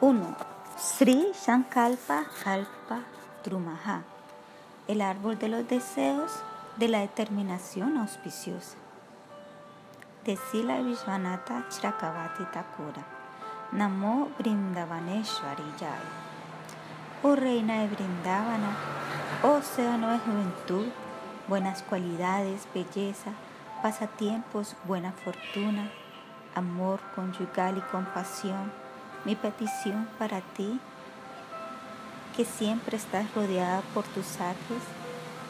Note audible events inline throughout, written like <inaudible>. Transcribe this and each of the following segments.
1. Sri Sankalpa Kalpa Drumaha, el árbol de los deseos de la determinación auspiciosa. De Sila Vishwanatha Chakravati Thakura. Namo Brindavaneshwari Jai. Oh reina de Brindavana, océano de juventud, buenas cualidades, belleza, pasatiempos, buena fortuna, amor conyugal y compasión, mi petición para ti, que siempre estás rodeada por tus ángeles,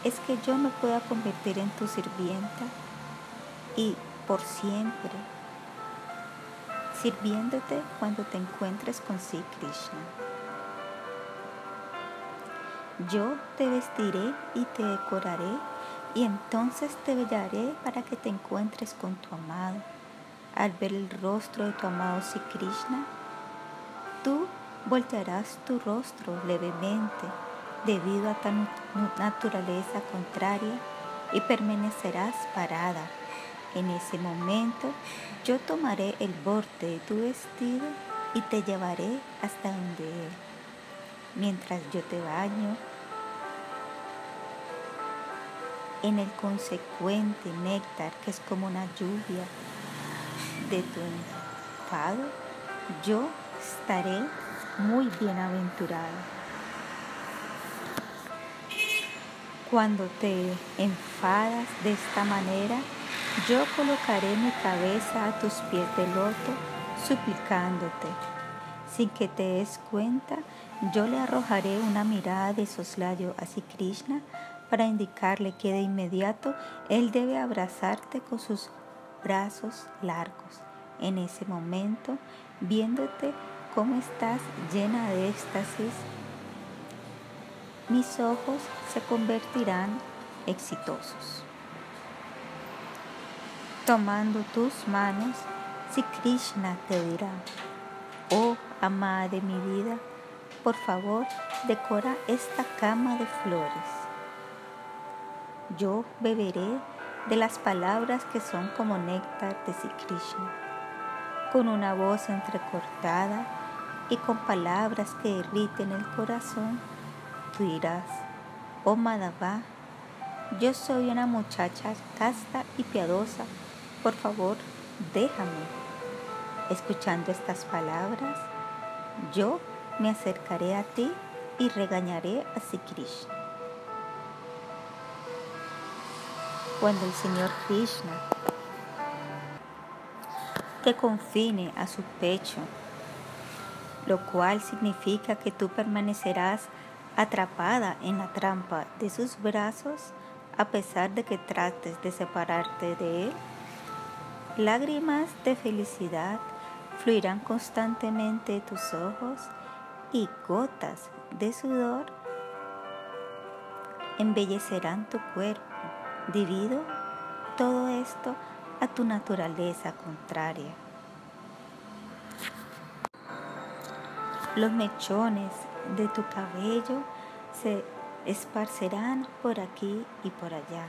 es que yo me pueda convertir en tu sirvienta y por siempre, sirviéndote cuando te encuentres con Sri Krishna. Yo te vestiré y te decoraré y entonces te bellaré para que te encuentres con tu amado. Al ver el rostro de tu amado Sri Krishna, tú voltearás tu rostro levemente debido a tu naturaleza contraria y permanecerás parada. En ese momento yo tomaré el borde de tu vestido y te llevaré hasta donde él. Mientras yo te baño en el consecuente néctar que es como una lluvia de tu enfado, yo estaré muy bienaventurada. Cuando te enfadas de esta manera, yo colocaré mi cabeza a tus pies de loto, suplicándote. Sin que te des cuenta, yo le arrojaré una mirada de soslayo a Krishna para indicarle que de inmediato él debe abrazarte con sus brazos largos. En ese momento, viéndote cómo estás llena de éxtasis, mis ojos se convertirán exitosos. Tomando tus manos, si Krishna te dirá, oh amada de mi vida, por favor decora esta cama de flores. Yo beberé de las palabras que son como néctar de Sri Krishna, con una voz entrecortada y con palabras que irriten el corazón, tú dirás, oh Madhava, yo soy una muchacha casta y piadosa por favor, déjame. Escuchando estas palabras, yo me acercaré a ti y regañaré a Sri Krishna. Cuando el Señor Krishna te confine a su pecho, lo cual significa que tú permanecerás atrapada en la trampa de sus brazos a pesar de que trates de separarte de él, Lágrimas de felicidad fluirán constantemente de tus ojos y gotas de sudor embellecerán tu cuerpo debido todo esto a tu naturaleza contraria. Los mechones de tu cabello se esparcerán por aquí y por allá.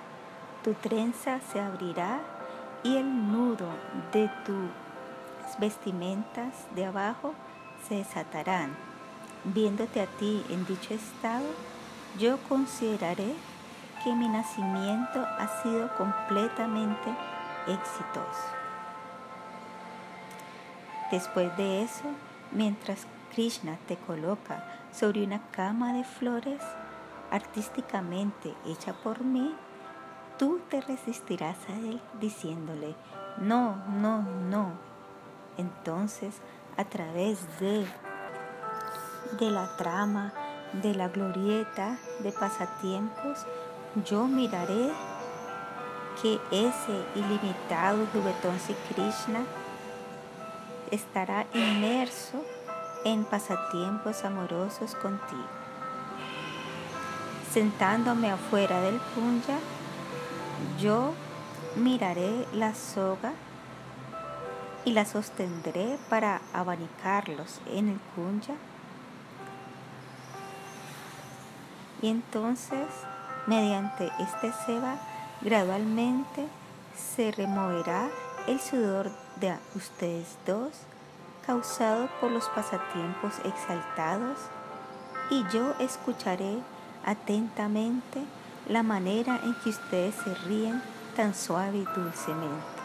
Tu trenza se abrirá y el nudo de tus vestimentas de abajo se desatarán. Viéndote a ti en dicho estado, yo consideraré que mi nacimiento ha sido completamente exitoso. Después de eso, mientras Krishna te coloca sobre una cama de flores artísticamente hecha por mí, tú te resistirás a él diciéndole, no, no, no. Entonces, a través de, de la trama, de la glorieta, de pasatiempos, yo miraré que ese ilimitado juguetón Krishna estará inmerso en pasatiempos amorosos contigo. Sentándome afuera del punya, yo miraré la soga y la sostendré para abanicarlos en el kunya. Y entonces, mediante este seba, gradualmente se removerá el sudor de ustedes dos, causado por los pasatiempos exaltados y yo escucharé atentamente la manera en que ustedes se ríen tan suave y dulcemente.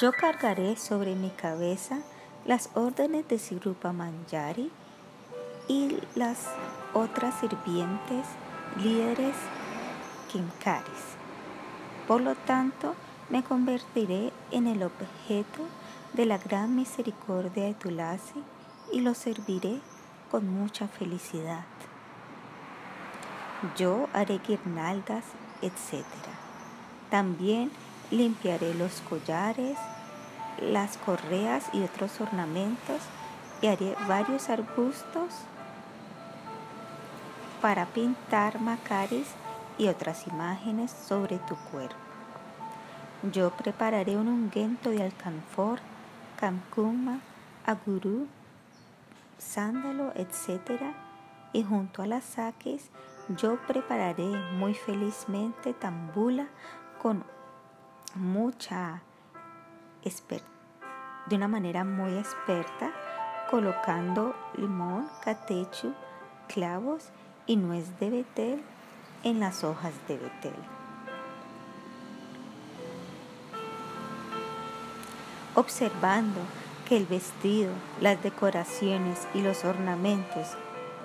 Yo cargaré sobre mi cabeza las órdenes de Sirupa Manjari y las otras sirvientes líderes Por lo tanto, me convertiré en el objeto de la gran misericordia de Tulasi y lo serviré con mucha felicidad. Yo haré guirnaldas, etc. También limpiaré los collares, las correas y otros ornamentos y haré varios arbustos para pintar macaris y otras imágenes sobre tu cuerpo. Yo prepararé un ungüento de alcanfor, camcuma, agurú, sándalo, etc. Y junto a las saques yo prepararé muy felizmente tambula con mucha de una manera muy experta, colocando limón, catechu, clavos y nuez de betel en las hojas de betel. Observando que el vestido, las decoraciones y los ornamentos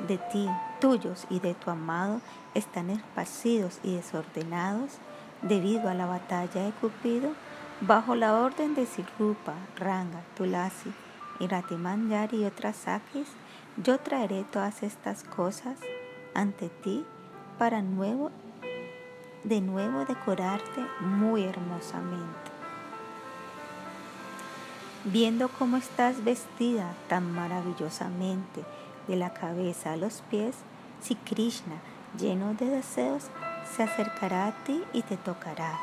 de ti, tuyos y de tu amado están esparcidos y desordenados debido a la batalla de Cupido, bajo la orden de Sirupa, Ranga, Tulasi, Iratimanjari y otras sakis, yo traeré todas estas cosas ante ti para nuevo, de nuevo decorarte muy hermosamente. Viendo cómo estás vestida tan maravillosamente de la cabeza a los pies, si Krishna, lleno de deseos, se acercará a ti y te tocará.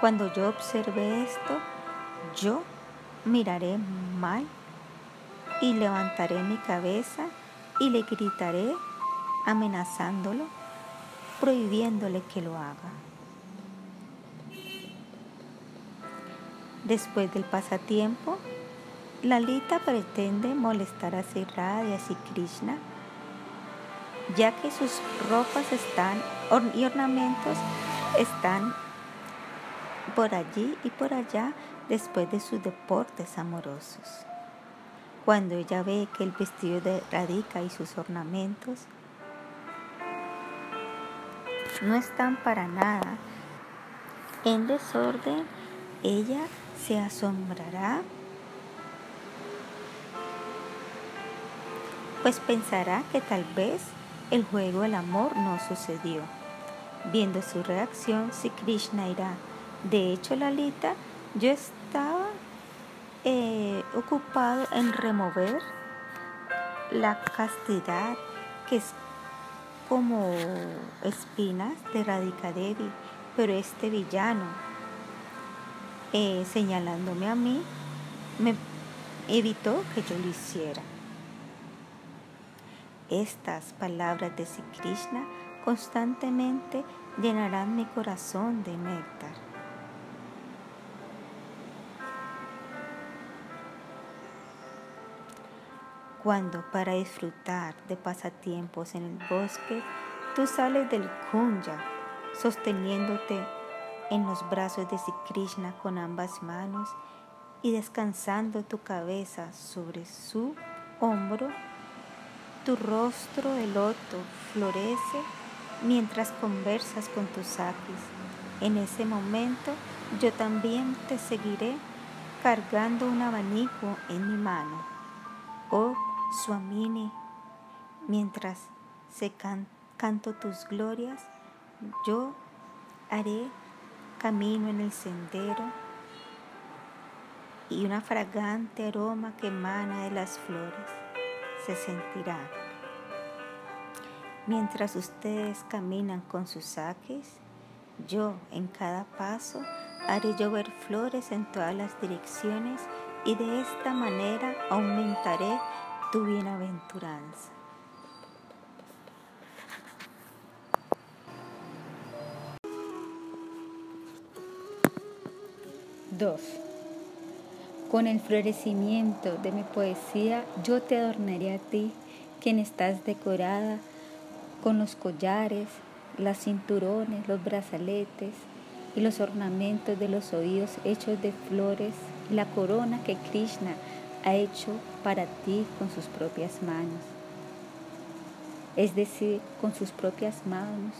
Cuando yo observe esto, yo miraré mal y levantaré mi cabeza y le gritaré amenazándolo, prohibiéndole que lo haga. Después del pasatiempo, Lalita pretende molestar a Sirra y a Krishna, ya que sus ropas están y ornamentos están por allí y por allá después de sus deportes amorosos. Cuando ella ve que el vestido de Radhika y sus ornamentos no están para nada en desorden, ella se asombrará, pues pensará que tal vez el juego del amor no sucedió. Viendo su reacción, si Krishna irá. De hecho, Lalita, yo estaba eh, ocupado en remover la castidad que es como espinas de Radhika Devi, pero este villano eh, señalándome a mí, me evitó que yo lo hiciera. Estas palabras de Sri Krishna constantemente llenarán mi corazón de néctar. Cuando para disfrutar de pasatiempos en el bosque, tú sales del kunya sosteniéndote en los brazos de Krishna con ambas manos y descansando tu cabeza sobre su hombro, tu rostro de loto florece mientras conversas con tus sakis. En ese momento yo también te seguiré cargando un abanico en mi mano. Oh Swamini, mientras se canto tus glorias, yo haré camino en el sendero y una fragante aroma que emana de las flores se sentirá. Mientras ustedes caminan con sus saques, yo en cada paso haré llover flores en todas las direcciones y de esta manera aumentaré tu bienaventuranza. Dos. Con el florecimiento de mi poesía yo te adornaré a ti, quien estás decorada con los collares, las cinturones, los brazaletes y los ornamentos de los oídos hechos de flores, y la corona que Krishna ha hecho para ti con sus propias manos. Es decir, con sus propias manos.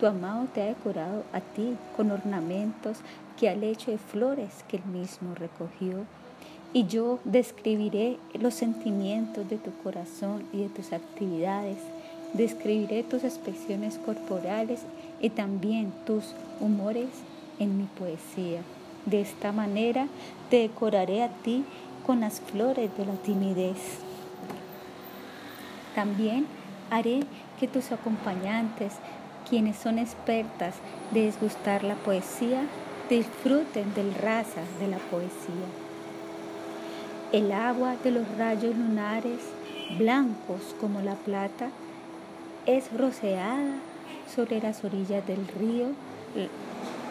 Tu amado te ha decorado a ti con ornamentos que al hecho de flores que él mismo recogió. Y yo describiré los sentimientos de tu corazón y de tus actividades. Describiré tus expresiones corporales y también tus humores en mi poesía. De esta manera te decoraré a ti con las flores de la timidez. También haré que tus acompañantes, quienes son expertas de desgustar la poesía, disfruten del raza de la poesía. El agua de los rayos lunares, blancos como la plata, es roceada sobre las orillas del río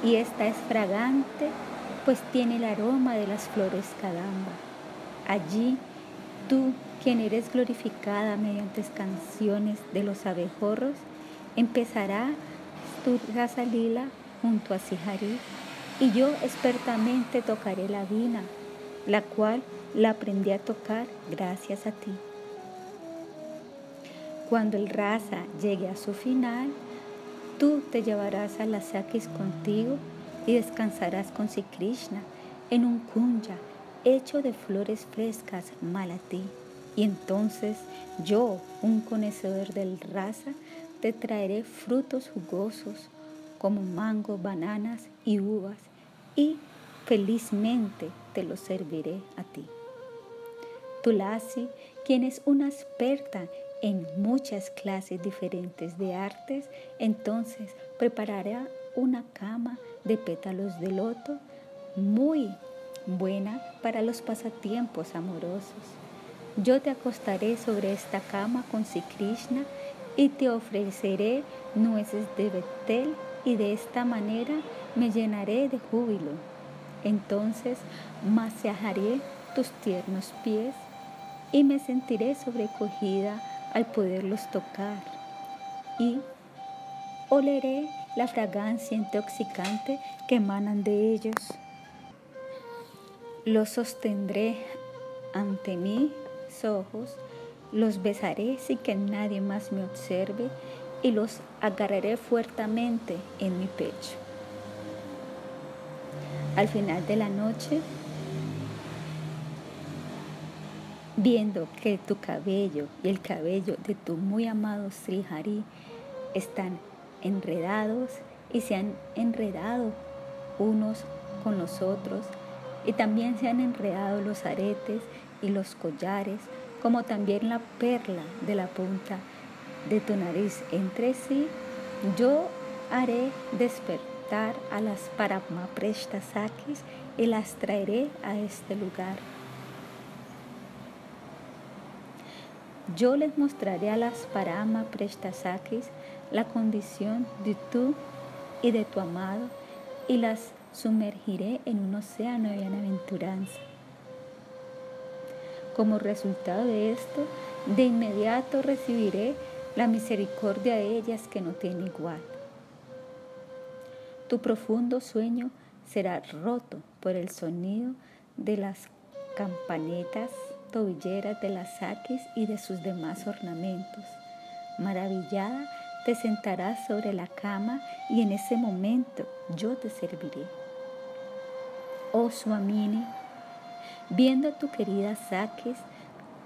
y esta es fragante, pues tiene el aroma de las flores cadamba. Allí, tú, quien eres glorificada mediante canciones de los abejorros, empezará tu raza lila junto a Sihari y yo expertamente tocaré la vina, la cual la aprendí a tocar gracias a ti. Cuando el raza llegue a su final, tú te llevarás a las sakis contigo y descansarás con Sri Krishna en un kunja hecho de flores frescas malati. Y entonces yo, un conocedor del raza, te traeré frutos jugosos como mango, bananas y uvas y felizmente te lo serviré a ti. Tulasi, quien es una experta en muchas clases diferentes de artes, entonces preparará una cama de pétalos de loto muy buena para los pasatiempos amorosos. Yo te acostaré sobre esta cama con Sri Krishna y te ofreceré nueces de Betel y de esta manera me llenaré de júbilo. Entonces masajaré tus tiernos pies y me sentiré sobrecogida al poderlos tocar y oleré la fragancia intoxicante que emanan de ellos. Los sostendré ante mis ojos, los besaré sin que nadie más me observe y los agarraré fuertemente en mi pecho. Al final de la noche, viendo que tu cabello y el cabello de tu muy amado Sri Hari están enredados y se han enredado unos con los otros y también se han enredado los aretes y los collares, como también la perla de la punta de tu nariz entre sí, yo haré despertar a las Paramapreshtasakis y las traeré a este lugar. Yo les mostraré a las Paramapreshtasakis la condición de tú y de tu amado y las sumergiré en un océano de bienaventuranza. Como resultado de esto, de inmediato recibiré la misericordia de ellas que no tiene igual. Tu profundo sueño será roto por el sonido de las campanetas tobilleras de las saquis y de sus demás ornamentos. Maravillada, te sentarás sobre la cama y en ese momento yo te serviré. Swamini, viendo a tu querida Sakis,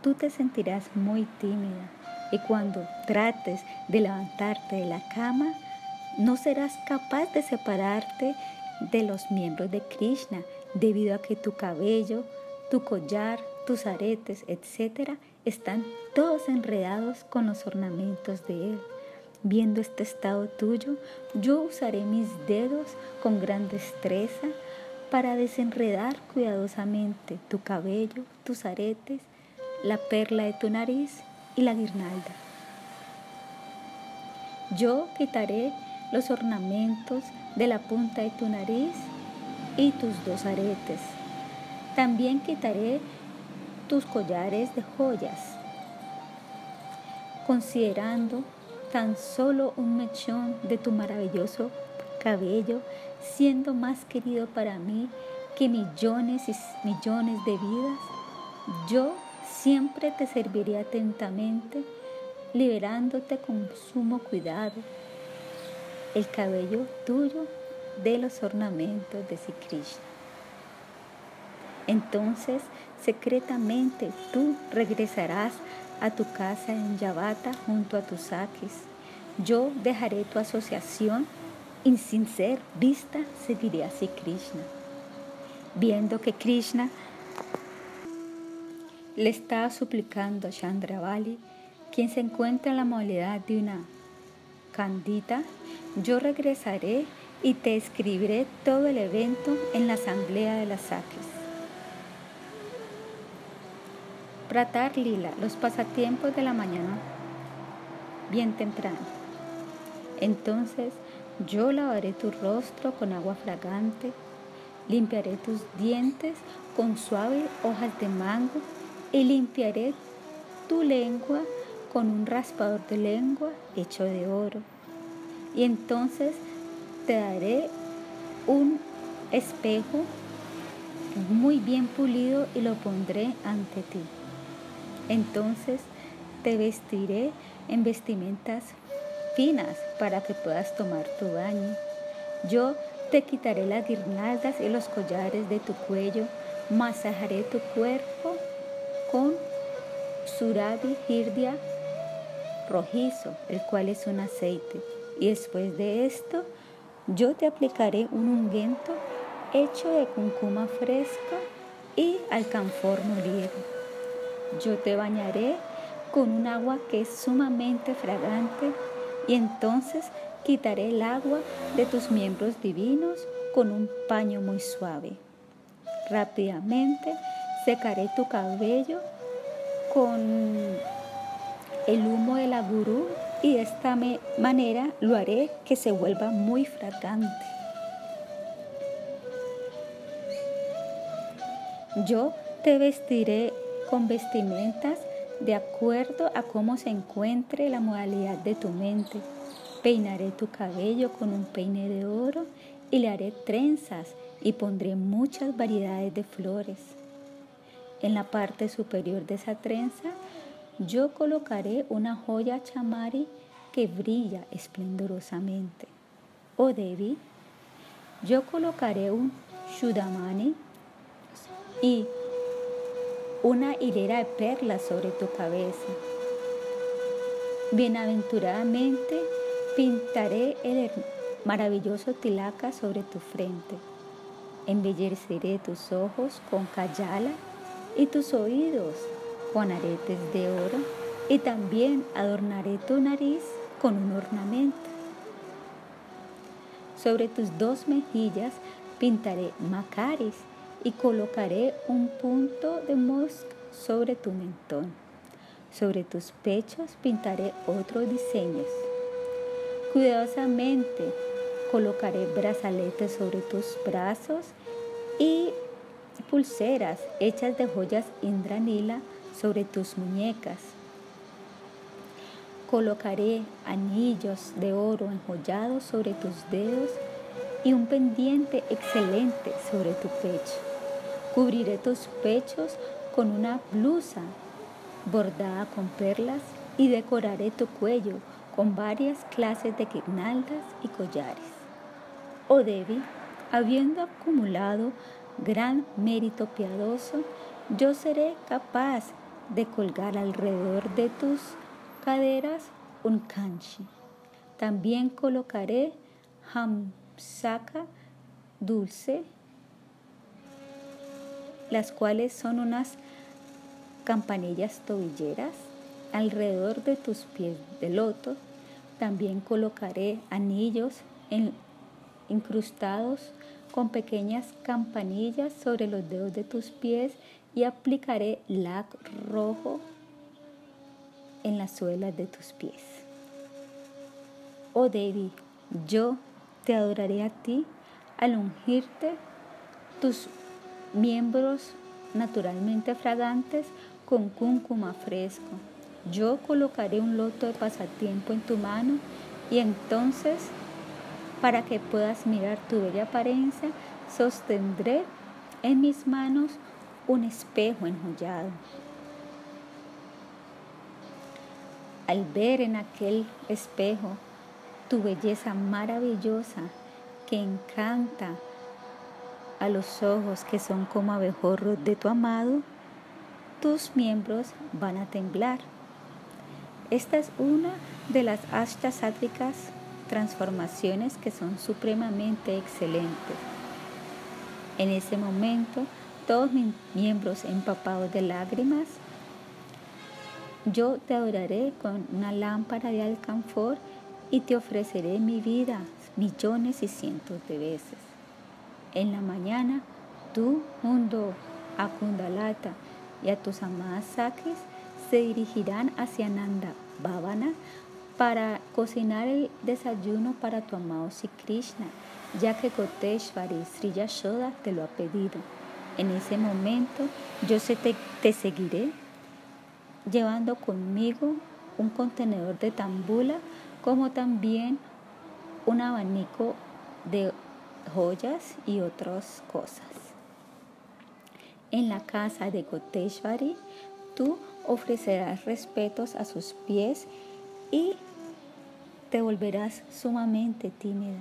tú te sentirás muy tímida y cuando trates de levantarte de la cama, no serás capaz de separarte de los miembros de Krishna debido a que tu cabello, tu collar, tus aretes, etc., están todos enredados con los ornamentos de él. Viendo este estado tuyo, yo usaré mis dedos con gran destreza para desenredar cuidadosamente tu cabello, tus aretes, la perla de tu nariz y la guirnalda. Yo quitaré los ornamentos de la punta de tu nariz y tus dos aretes. También quitaré tus collares de joyas, considerando tan solo un mechón de tu maravilloso cabello, siendo más querido para mí que millones y millones de vidas, yo siempre te serviré atentamente, liberándote con sumo cuidado el cabello tuyo de los ornamentos de Sri Krishna. Entonces, secretamente tú regresarás a tu casa en Yavata junto a tus saques. Yo dejaré tu asociación y sin ser vista seguiré a Sri Krishna. Viendo que Krishna le está suplicando a Chandravali, quien se encuentra en la modalidad de una candita, yo regresaré y te escribiré todo el evento en la asamblea de las Sakis. Pratar Lila, los pasatiempos de la mañana, bien temprano. Entonces yo lavaré tu rostro con agua fragante, limpiaré tus dientes con suaves hojas de mango y limpiaré tu lengua con un raspador de lengua hecho de oro. Y entonces te daré un espejo muy bien pulido y lo pondré ante ti. Entonces te vestiré en vestimentas finas para que puedas tomar tu baño. Yo te quitaré las guirnaldas y los collares de tu cuello, masajaré tu cuerpo con Suradi Hirdia rojizo, el cual es un aceite. Y después de esto, yo te aplicaré un ungüento hecho de cuncuma fresca y alcanfor molido. Yo te bañaré con un agua que es sumamente fragante y entonces quitaré el agua de tus miembros divinos con un paño muy suave. Rápidamente secaré tu cabello con el humo de la gurú y de esta manera lo haré que se vuelva muy fragante. Yo te vestiré con vestimentas de acuerdo a cómo se encuentre la modalidad de tu mente. Peinaré tu cabello con un peine de oro y le haré trenzas y pondré muchas variedades de flores. En la parte superior de esa trenza yo colocaré una joya chamari que brilla esplendorosamente. Oh Devi, yo colocaré un shudamani y una hilera de perlas sobre tu cabeza. Bienaventuradamente pintaré el maravilloso tilaka sobre tu frente. Embelleceré tus ojos con kayala y tus oídos con aretes de oro y también adornaré tu nariz con un ornamento. Sobre tus dos mejillas pintaré macaris y colocaré un punto de mosca sobre tu mentón. Sobre tus pechos pintaré otros diseños. Cuidadosamente colocaré brazaletes sobre tus brazos y pulseras hechas de joyas indranila sobre tus muñecas. Colocaré anillos de oro enjollados sobre tus dedos y un pendiente excelente sobre tu pecho. Cubriré tus pechos con una blusa bordada con perlas y decoraré tu cuello con varias clases de guirnaldas y collares. Oh Devi, habiendo acumulado gran mérito piadoso, yo seré capaz de colgar alrededor de tus caderas un kanchi. También colocaré hamsaka dulce, las cuales son unas campanillas tobilleras alrededor de tus pies de loto. También colocaré anillos incrustados con pequeñas campanillas sobre los dedos de tus pies y aplicaré lac rojo en las suelas de tus pies. Oh Devi, yo te adoraré a ti al ungirte tus miembros naturalmente fragantes con cúncuma fresco. Yo colocaré un loto de pasatiempo en tu mano y entonces, para que puedas mirar tu bella apariencia, sostendré en mis manos un espejo enjollado. Al ver en aquel espejo tu belleza maravillosa que encanta a los ojos que son como abejorros de tu amado, tus miembros van a temblar. Esta es una de las ashtasádricas transformaciones que son supremamente excelentes. En ese momento, todos mis miembros empapados de lágrimas, yo te adoraré con una lámpara de alcanfor y te ofreceré mi vida millones y cientos de veces. En la mañana, tú, mundo a Kundalata y a tus amadas Sakis se dirigirán hacia Nanda Bhavana para cocinar el desayuno para tu amado Sri Krishna, ya que Koteshvari Sri Yashoda te lo ha pedido. En ese momento yo te, te seguiré llevando conmigo un contenedor de tambula como también un abanico de joyas y otras cosas. En la casa de Koteshvari, tú ofrecerás respetos a sus pies y te volverás sumamente tímida.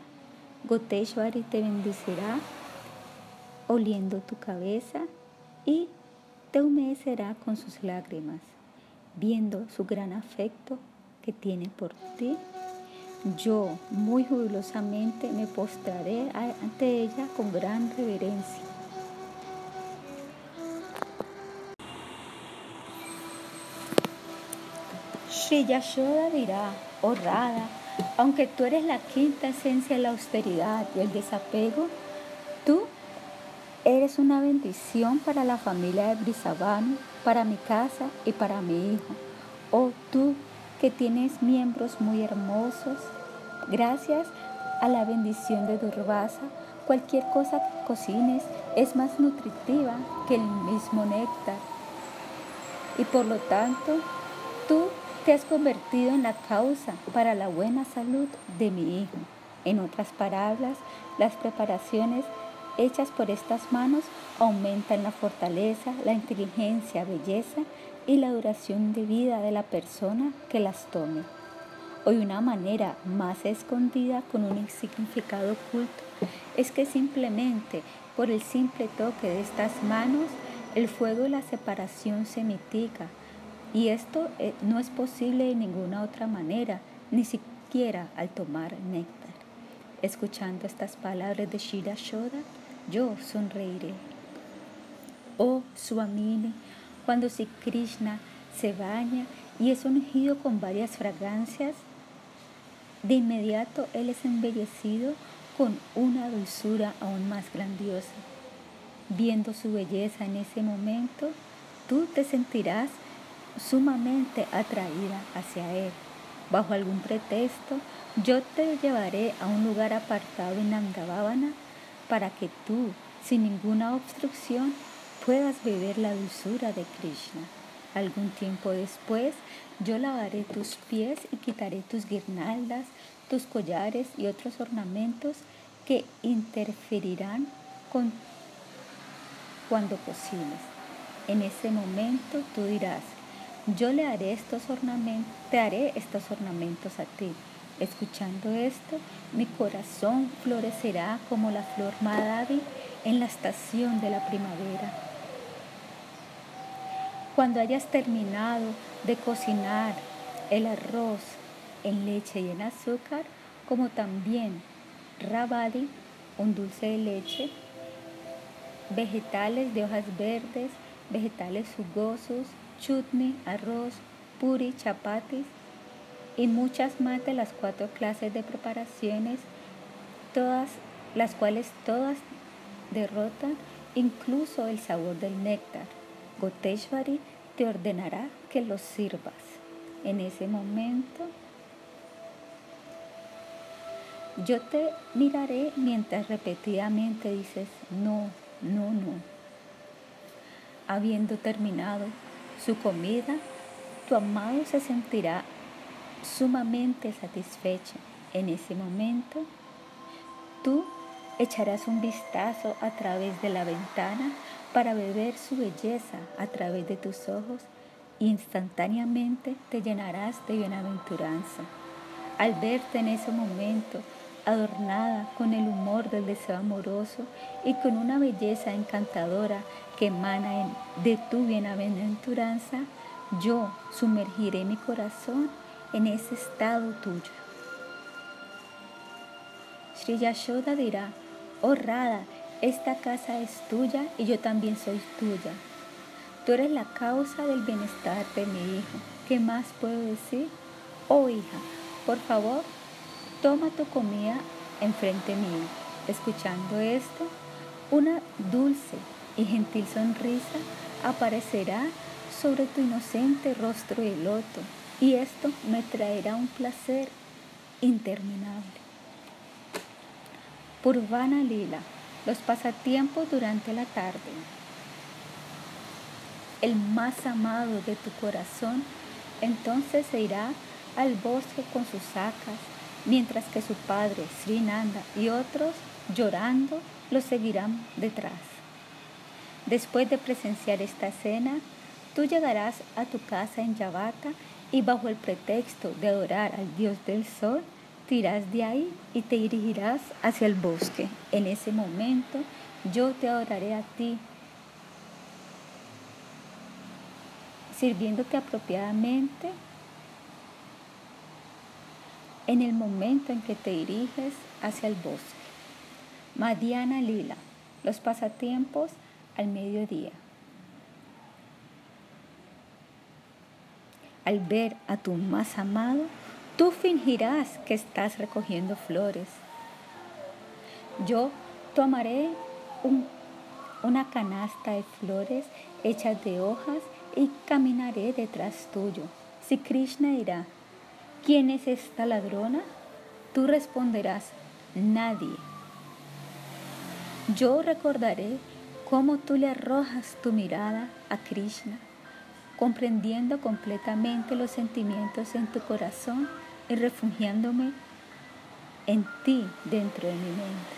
Goteshvari te bendecirá oliendo tu cabeza y te humedecerá con sus lágrimas, viendo su gran afecto que tiene por ti yo muy jubilosamente me postraré ante ella con gran reverencia. Sri Yashoda dirá, oh aunque tú eres la quinta esencia de la austeridad y el desapego, tú eres una bendición para la familia de Brisabano, para mi casa y para mi hijo. Oh tú que tienes miembros muy hermosos. Gracias a la bendición de Durvasa, cualquier cosa que cocines es más nutritiva que el mismo néctar. Y por lo tanto, tú te has convertido en la causa para la buena salud de mi hijo. En otras palabras, las preparaciones hechas por estas manos aumentan la fortaleza, la inteligencia, belleza y la duración de vida de la persona que las tome. Hoy una manera más escondida con un significado oculto es que simplemente por el simple toque de estas manos el fuego de la separación se mitiga y esto eh, no es posible de ninguna otra manera, ni siquiera al tomar néctar. Escuchando estas palabras de Shira Shoda, yo sonreiré. Oh Swamini, cuando si Krishna se baña y es ungido con varias fragancias, de inmediato él es embellecido con una dulzura aún más grandiosa. Viendo su belleza en ese momento, tú te sentirás sumamente atraída hacia él. Bajo algún pretexto, yo te llevaré a un lugar apartado en Nandavavana para que tú, sin ninguna obstrucción, puedas beber la dulzura de Krishna. Algún tiempo después yo lavaré tus pies y quitaré tus guirnaldas, tus collares y otros ornamentos que interferirán con cuando cocines. En ese momento tú dirás, yo le haré estos ornamentos, te haré estos ornamentos a ti. Escuchando esto, mi corazón florecerá como la flor Madavi en la estación de la primavera. Cuando hayas terminado de cocinar el arroz en leche y en azúcar, como también rabadi, un dulce de leche, vegetales de hojas verdes, vegetales jugosos, chutney, arroz, puri, chapatis y muchas más de las cuatro clases de preparaciones, todas las cuales todas derrotan incluso el sabor del néctar. Goteshvari te ordenará que los sirvas. En ese momento, yo te miraré mientras repetidamente dices, no, No, no. Habiendo terminado su comida, tu amado se sentirá sumamente satisfecho. En ese momento, tú echarás un vistazo a través de la ventana para beber su belleza a través de tus ojos instantáneamente te llenarás de bienaventuranza. Al verte en ese momento, adornada con el humor del deseo amoroso y con una belleza encantadora que emana de tu bienaventuranza, yo sumergiré mi corazón en ese estado tuyo. Sri Yashoda dirá, oh Radha, esta casa es tuya y yo también soy tuya. Tú eres la causa del bienestar de mi hijo. ¿Qué más puedo decir? Oh hija, por favor, toma tu comida enfrente mío. Escuchando esto, una dulce y gentil sonrisa aparecerá sobre tu inocente rostro de loto y esto me traerá un placer interminable. Purvana Lila, los pasatiempos durante la tarde. El más amado de tu corazón entonces se irá al bosque con sus sacas, mientras que su padre, Srinanda, y otros, llorando, lo seguirán detrás. Después de presenciar esta escena, tú llegarás a tu casa en Yavata y bajo el pretexto de adorar al dios del sol, te irás de ahí y te dirigirás hacia el bosque. En ese momento yo te adoraré a ti, sirviéndote apropiadamente en el momento en que te diriges hacia el bosque. Madiana Lila, los pasatiempos al mediodía. Al ver a tu más amado, tú fingirás que estás recogiendo flores. Yo tomaré una canasta de flores hechas de hojas y caminaré detrás tuyo. Si Krishna dirá, ¿quién es esta ladrona? Tú responderás, nadie. Yo recordaré cómo tú le arrojas tu mirada a Krishna, comprendiendo completamente los sentimientos en tu corazón y refugiándome en ti dentro de mi mente.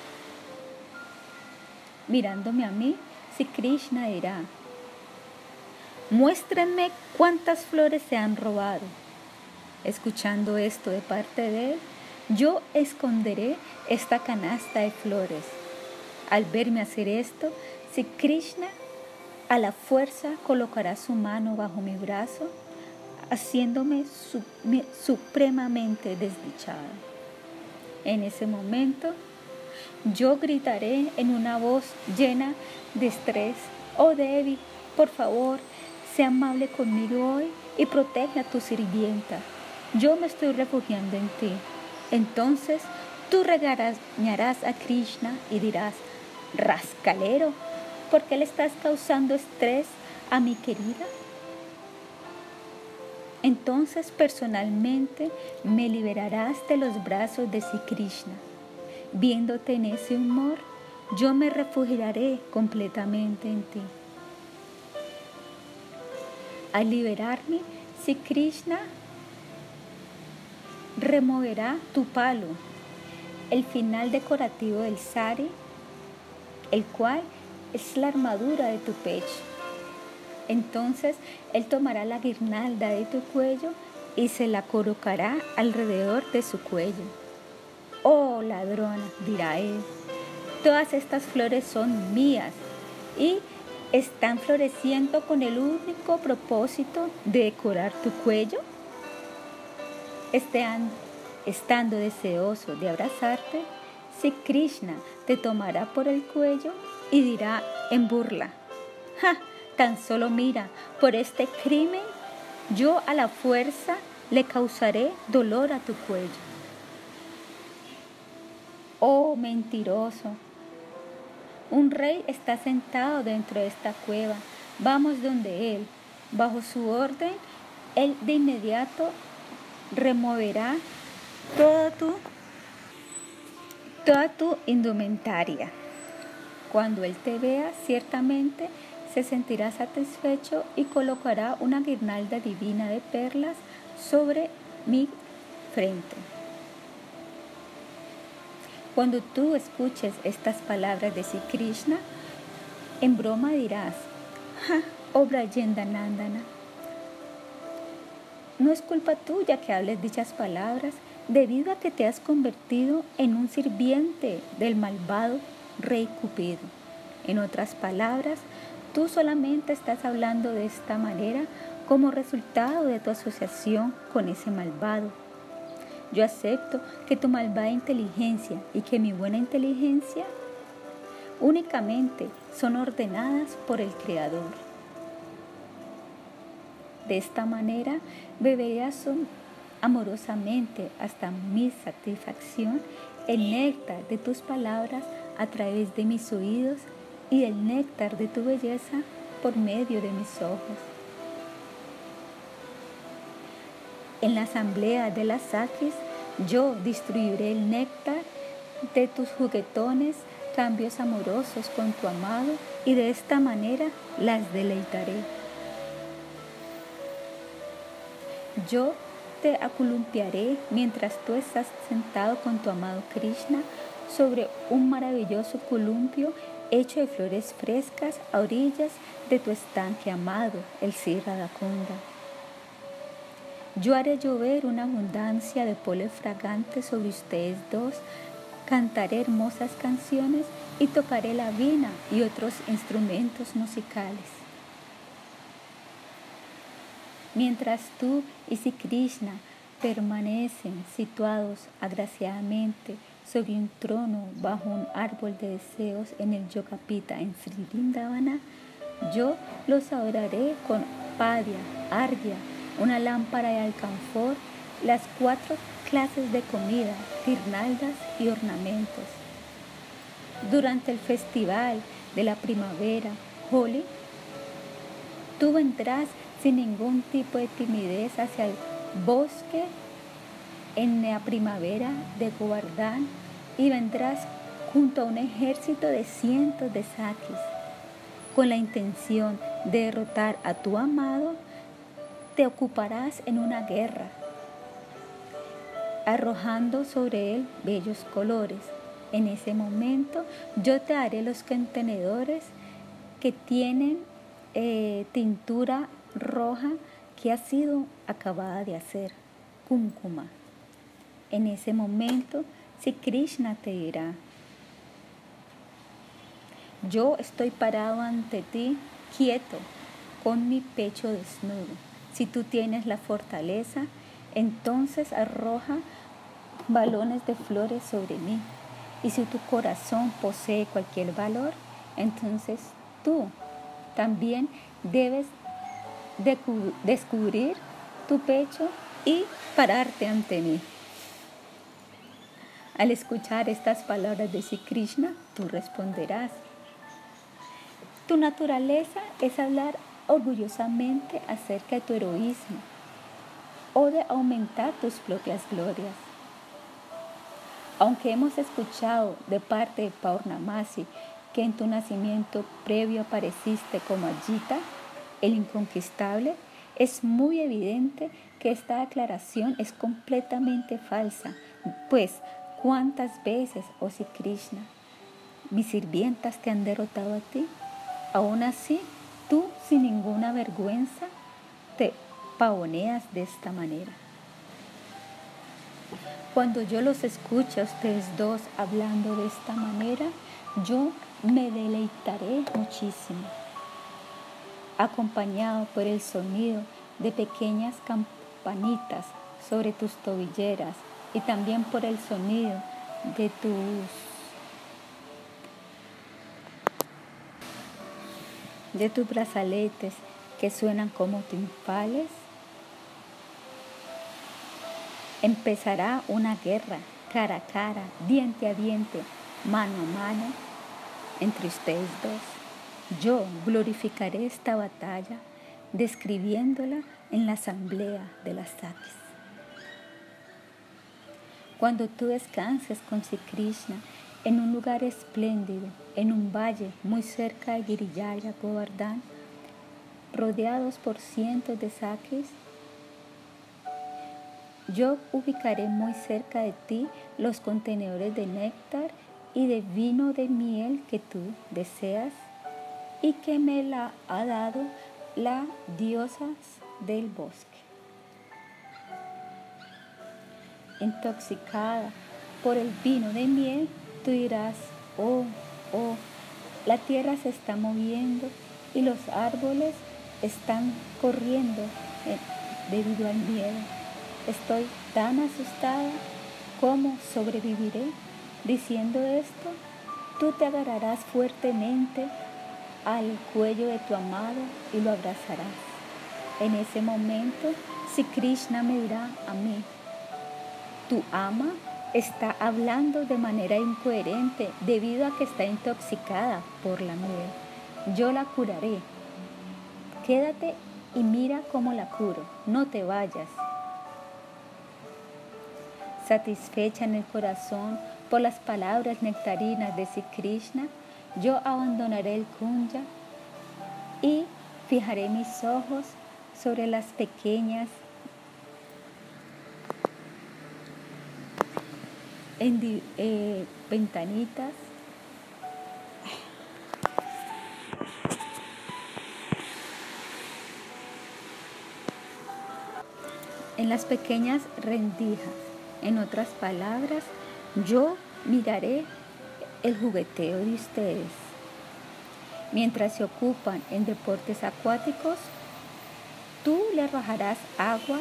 Mirándome a mí, si Krishna dirá, muéstrenme cuántas flores se han robado. Escuchando esto de parte de él, yo esconderé esta canasta de flores. Al verme hacer esto, si Krishna a la fuerza colocará su mano bajo mi brazo, haciéndome supremamente desdichada. En ese momento, yo gritaré en una voz llena de estrés, oh Devi, por favor, sea amable conmigo hoy y protege a tu sirvienta. Yo me estoy refugiando en ti. Entonces tú regañarás a Krishna y dirás, rascalero, ¿por qué le estás causando estrés a mi querida? Entonces personalmente me liberarás de los brazos de Sri Krishna. Viéndote en ese humor, yo me refugiaré completamente en ti. Al liberarme, Sri Krishna removerá tu palo, el final decorativo del sari, el cual es la armadura de tu pecho. Entonces él tomará la guirnalda de tu cuello y se la colocará alrededor de su cuello. Oh ladrona, dirá él, todas estas flores son mías y están floreciendo con el único propósito de decorar tu cuello. estando deseoso de abrazarte, si Krishna te tomará por el cuello y dirá en burla, ¡Ja! Tan solo mira, por este crimen yo a la fuerza le causaré dolor a tu cuello. Oh mentiroso, un rey está sentado dentro de esta cueva. Vamos donde él. Bajo su orden, él de inmediato removerá toda tu, toda tu indumentaria Cuando Él te vea, ciertamente se sentirá satisfecho y colocará una guirnalda divina de perlas sobre mi frente. Cuando tú escuches estas palabras de Sri Krishna, en broma dirás, ¡Ja! Obra Yendanandana. No es culpa tuya que hables dichas palabras debido a que te has convertido en un sirviente del malvado rey Cupido. En otras palabras, tú solamente estás hablando de esta manera como resultado de tu asociación con ese malvado. Yo acepto que tu malvada inteligencia y que mi buena inteligencia únicamente son ordenadas por el Creador. De esta manera beberás amorosamente hasta mi satisfacción el néctar de tus palabras a través de mis oídos y el néctar de tu belleza por medio de mis ojos. En la asamblea de las Sakis yo distribuiré el néctar de tus juguetones, cambios amorosos con tu amado y de esta manera las deleitaré. Yo te acolumpiaré mientras tú estás sentado con tu amado Krishna sobre un maravilloso columpio hecho de flores frescas a orillas de tu estanque amado, el Sri Radhakunda. Yo haré llover una abundancia de polen fragantes sobre ustedes dos, cantaré hermosas canciones y tocaré la vina y otros instrumentos musicales. Mientras tú y si Krishna permanecen situados agraciadamente sobre un trono bajo un árbol de deseos en el Yogapita en Sri Vrindavana, yo los adoraré con padia, ardia, una lámpara de alcanfor, las cuatro clases de comida, guirnaldas y ornamentos. Durante el festival de la primavera, Holi, tú vendrás sin ningún tipo de timidez hacia el bosque en la primavera de Govardhan y vendrás junto a un ejército de cientos de saquis con la intención de derrotar a tu amado te ocuparás en una guerra, arrojando sobre él bellos colores. En ese momento yo te haré los contenedores que tienen eh, tintura roja que ha sido acabada de hacer, kumkuma. En ese momento, si Krishna te dirá, yo estoy parado ante ti, quieto, con mi pecho desnudo. Si tú tienes la fortaleza, entonces arroja balones de flores sobre mí. Y si tu corazón posee cualquier valor, entonces tú también debes descubrir tu pecho y pararte ante mí. Al escuchar estas palabras de Sri Krishna, tú responderás. Tu naturaleza es hablar orgullosamente acerca de tu heroísmo o de aumentar tus propias glorias. Aunque hemos escuchado de parte de Paurnamasi que en tu nacimiento previo apareciste como Ajita, el inconquistable, es muy evidente que esta aclaración es completamente falsa, pues ¿cuántas veces, oh si Krishna, mis sirvientas te han derrotado a ti? Aún así, Tú sin ninguna vergüenza te pavoneas de esta manera. Cuando yo los escucho a ustedes dos hablando de esta manera, yo me deleitaré muchísimo, acompañado por el sonido de pequeñas campanitas sobre tus tobilleras y también por el sonido de tus de tus brazaletes que suenan como triunfales? Empezará una guerra cara a cara, diente a diente, mano a mano entre ustedes dos. Yo glorificaré esta batalla describiéndola en la asamblea de las Sakis. Cuando tú descanses con Sri Krishna en un lugar espléndido, en un valle muy cerca de Giriyaya, Govardhan, rodeados por cientos de saques, yo ubicaré muy cerca de ti los contenedores de néctar y de vino de miel que tú deseas y que me la ha dado la diosa del bosque. Intoxicada por el vino de miel, tú dirás, oh, oh, la tierra se está moviendo y los árboles están corriendo eh, debido al miedo. Estoy tan asustada, ¿cómo sobreviviré? Diciendo esto, tú te agarrarás fuertemente al cuello de tu amado y lo abrazarás. En ese momento, si Krishna me dirá a mí, tu ama está hablando de manera incoherente debido a que está intoxicada por la miel. Yo la curaré. Quédate y mira cómo la curo. No te vayas. Satisfecha en el corazón por las palabras nectarinas de Sri Krishna, yo abandonaré el kunya y fijaré mis ojos sobre las pequeñas eh, ventanitas en las pequeñas rendijas. En otras palabras, yo miraré el jugueteo de ustedes. Mientras se ocupan en deportes acuáticos, tú le arrojarás agua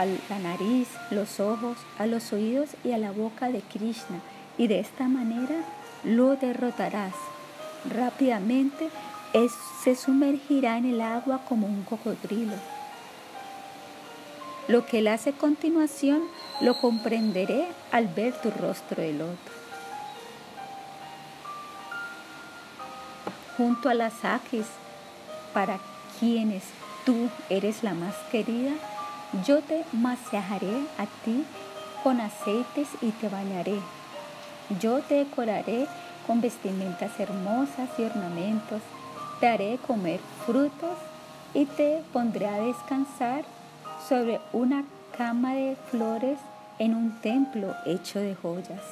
a la nariz, los ojos, a los oídos y a la boca de Krishna y de esta manera lo derrotarás. Rápidamente se sumergirá en el agua como un cocodrilo. Lo que él hace a continuación lo comprenderé al ver tu rostro de loto. junto a las ajes, para quienes tú eres la más querida, yo te masajaré a ti con aceites y te bañaré. Yo te decoraré con vestimentas hermosas y ornamentos, te haré comer frutos y te pondré a descansar sobre una cama de flores en un templo hecho de joyas.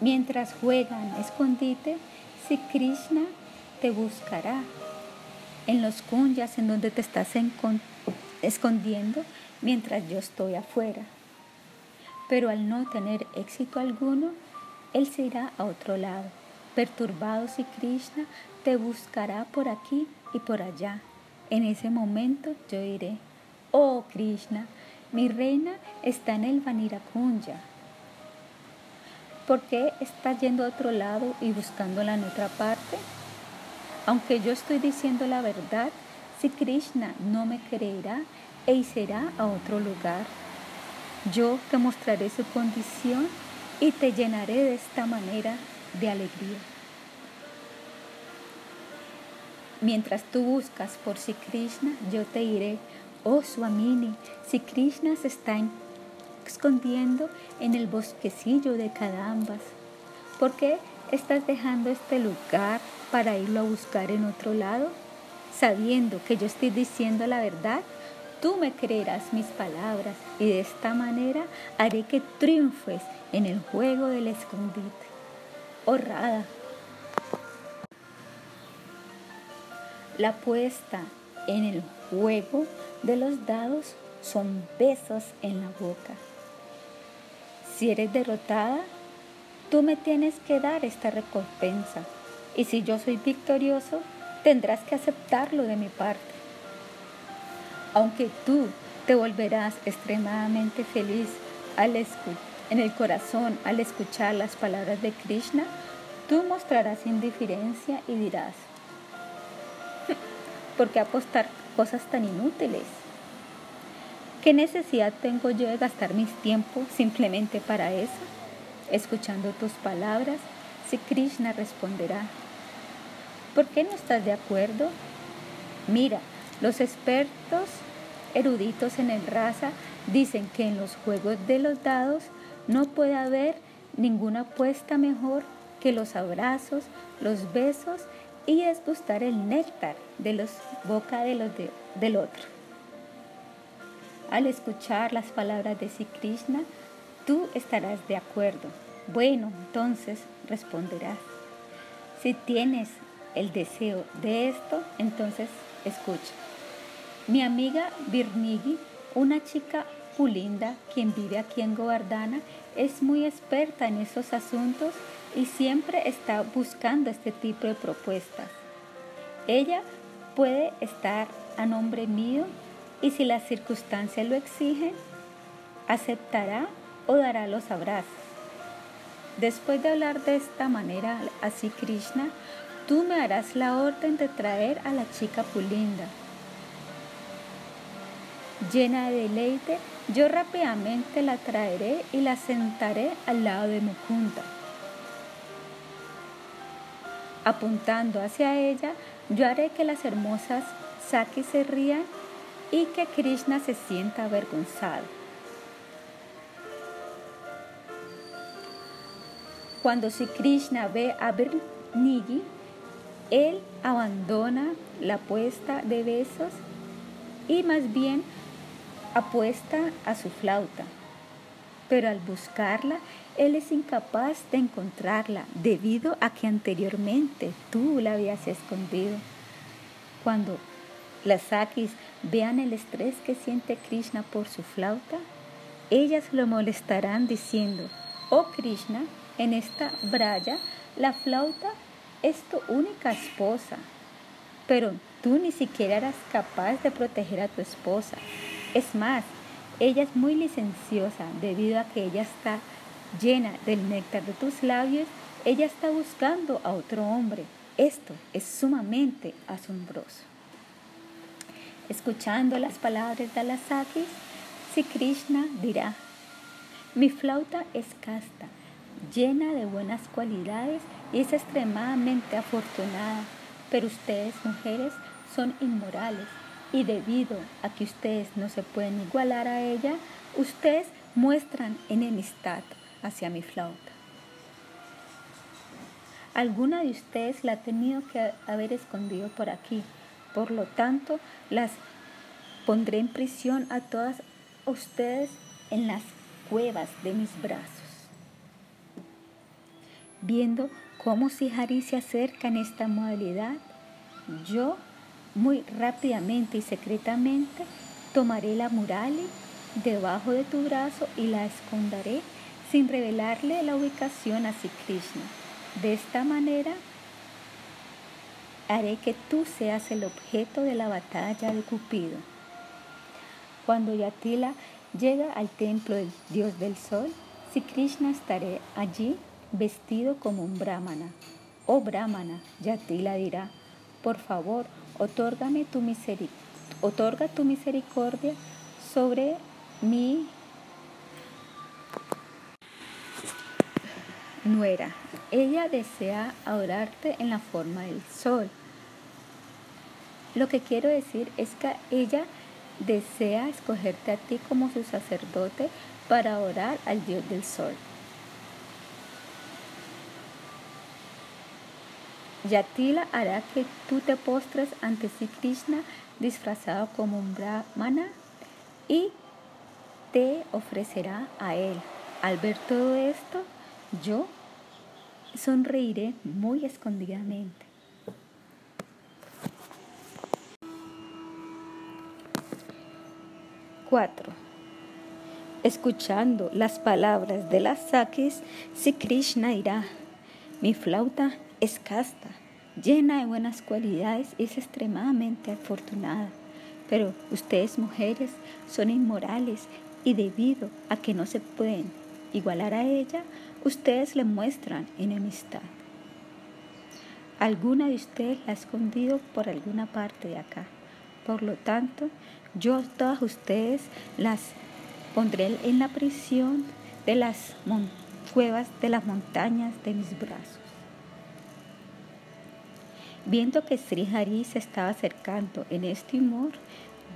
Mientras juegan escondite, si Krishna te buscará en los kunyas en donde te estás escondiendo mientras yo estoy afuera. Pero al no tener éxito alguno, él se irá a otro lado. Perturbado si Krishna te buscará por aquí y por allá. En ese momento yo diré, oh Krishna, mi reina está en el Vanirakunya ¿Por qué estás yendo a otro lado y buscándola en otra parte? Aunque yo estoy diciendo la verdad, si Krishna no me creerá e irá a otro lugar, yo te mostraré su condición y te llenaré de esta manera de alegría. Mientras tú buscas por si Krishna, yo te diré, oh Swamini, si Krishna se está en escondiendo en el bosquecillo de Cadambas? ¿Por qué estás dejando este lugar para irlo a buscar en otro lado? Sabiendo que yo estoy diciendo la verdad, tú me creerás mis palabras y de esta manera haré que triunfes en el juego del escondite. Honrada. La puesta en el juego de los dados son besos en la boca. Si eres derrotada, tú me tienes que dar esta recompensa. Y si yo soy victorioso, tendrás que aceptarlo de mi parte. Aunque tú te volverás extremadamente feliz al en el corazón al escuchar las palabras de Krishna, tú mostrarás indiferencia y dirás, ¿por qué apostar cosas tan inútiles? ¿Qué necesidad tengo yo de gastar mis tiempos simplemente para eso? Escuchando tus palabras, si Krishna responderá, ¿por qué no estás de acuerdo? Mira, los expertos eruditos en el raza dicen que en los juegos de los dados no puede haber ninguna apuesta mejor que los abrazos, los besos y es gustar el néctar de los boca de los del otro. Al escuchar las palabras de Sri Krishna, tú estarás de acuerdo. Bueno, entonces responderás. Si tienes el deseo de esto, entonces escucha. Mi amiga Birnigi, una chica pulinda quien vive aquí en Govardhana, es muy experta en esos asuntos y siempre está buscando este tipo de propuestas. Ella puede estar a nombre mío y si las circunstancias lo exigen, aceptará o dará los abrazos. Después de hablar de esta manera así Krishna, tú me harás la orden de traer a la chica Pulinda. Llena de deleite, yo rápidamente la traeré y la sentaré al lado de Mukunda. Apuntando hacia ella, yo haré que las hermosas Saki se rían y que Krishna se sienta avergonzado. Cuando si Krishna ve a Nigi, él abandona la puesta de besos y más bien apuesta a su flauta. Pero al buscarla, él es incapaz de encontrarla debido a que anteriormente tú la habías escondido. Cuando las Sakis vean el estrés que siente Krishna por su flauta, ellas lo molestarán diciendo, oh Krishna, en esta braya la flauta es tu única esposa, pero tú ni siquiera eras capaz de proteger a tu esposa. Es más, ella es muy licenciosa debido a que ella está llena del néctar de tus labios, ella está buscando a otro hombre. Esto es sumamente asombroso. Escuchando las palabras de Alasakis, si Krishna dirá, mi flauta es casta, llena de buenas cualidades y es extremadamente afortunada, pero ustedes mujeres son inmorales y debido a que ustedes no se pueden igualar a ella, ustedes muestran enemistad hacia mi flauta. Alguna de ustedes la ha tenido que haber escondido por aquí, por lo tanto las pondré en prisión a todas ustedes en las cuevas de mis brazos. Viendo cómo Sihari se acerca en esta modalidad, yo muy rápidamente y secretamente tomaré la murali debajo de tu brazo y la esconderé sin revelarle la ubicación a Sri Krishna. De esta manera haré que tú seas el objeto de la batalla de Cupido. Cuando Yatila llega al templo del dios del sol, Sri Krishna estaré allí vestido como un brahmana. Oh brahmana, Yatila dirá, por favor, tu otorga tu misericordia sobre mi nuera. Ella desea adorarte en la forma del sol. Lo que quiero decir es que ella desea escogerte a ti como su sacerdote para orar al Dios del Sol. Yatila hará que tú te postres ante Sri Krishna disfrazado como un brahmana y te ofrecerá a él. Al ver todo esto, yo sonreiré muy escondidamente. 4. Escuchando las palabras de las Sakis, si Krishna dirá, mi flauta es casta, llena de buenas cualidades y es extremadamente afortunada, pero ustedes mujeres son inmorales y debido a que no se pueden igualar a ella, ustedes le muestran enemistad. Alguna de ustedes la ha escondido por alguna parte de acá. Por lo tanto, yo todas ustedes las pondré en la prisión de las cuevas de las montañas de mis brazos. Viendo que Sri Hari se estaba acercando en este humor,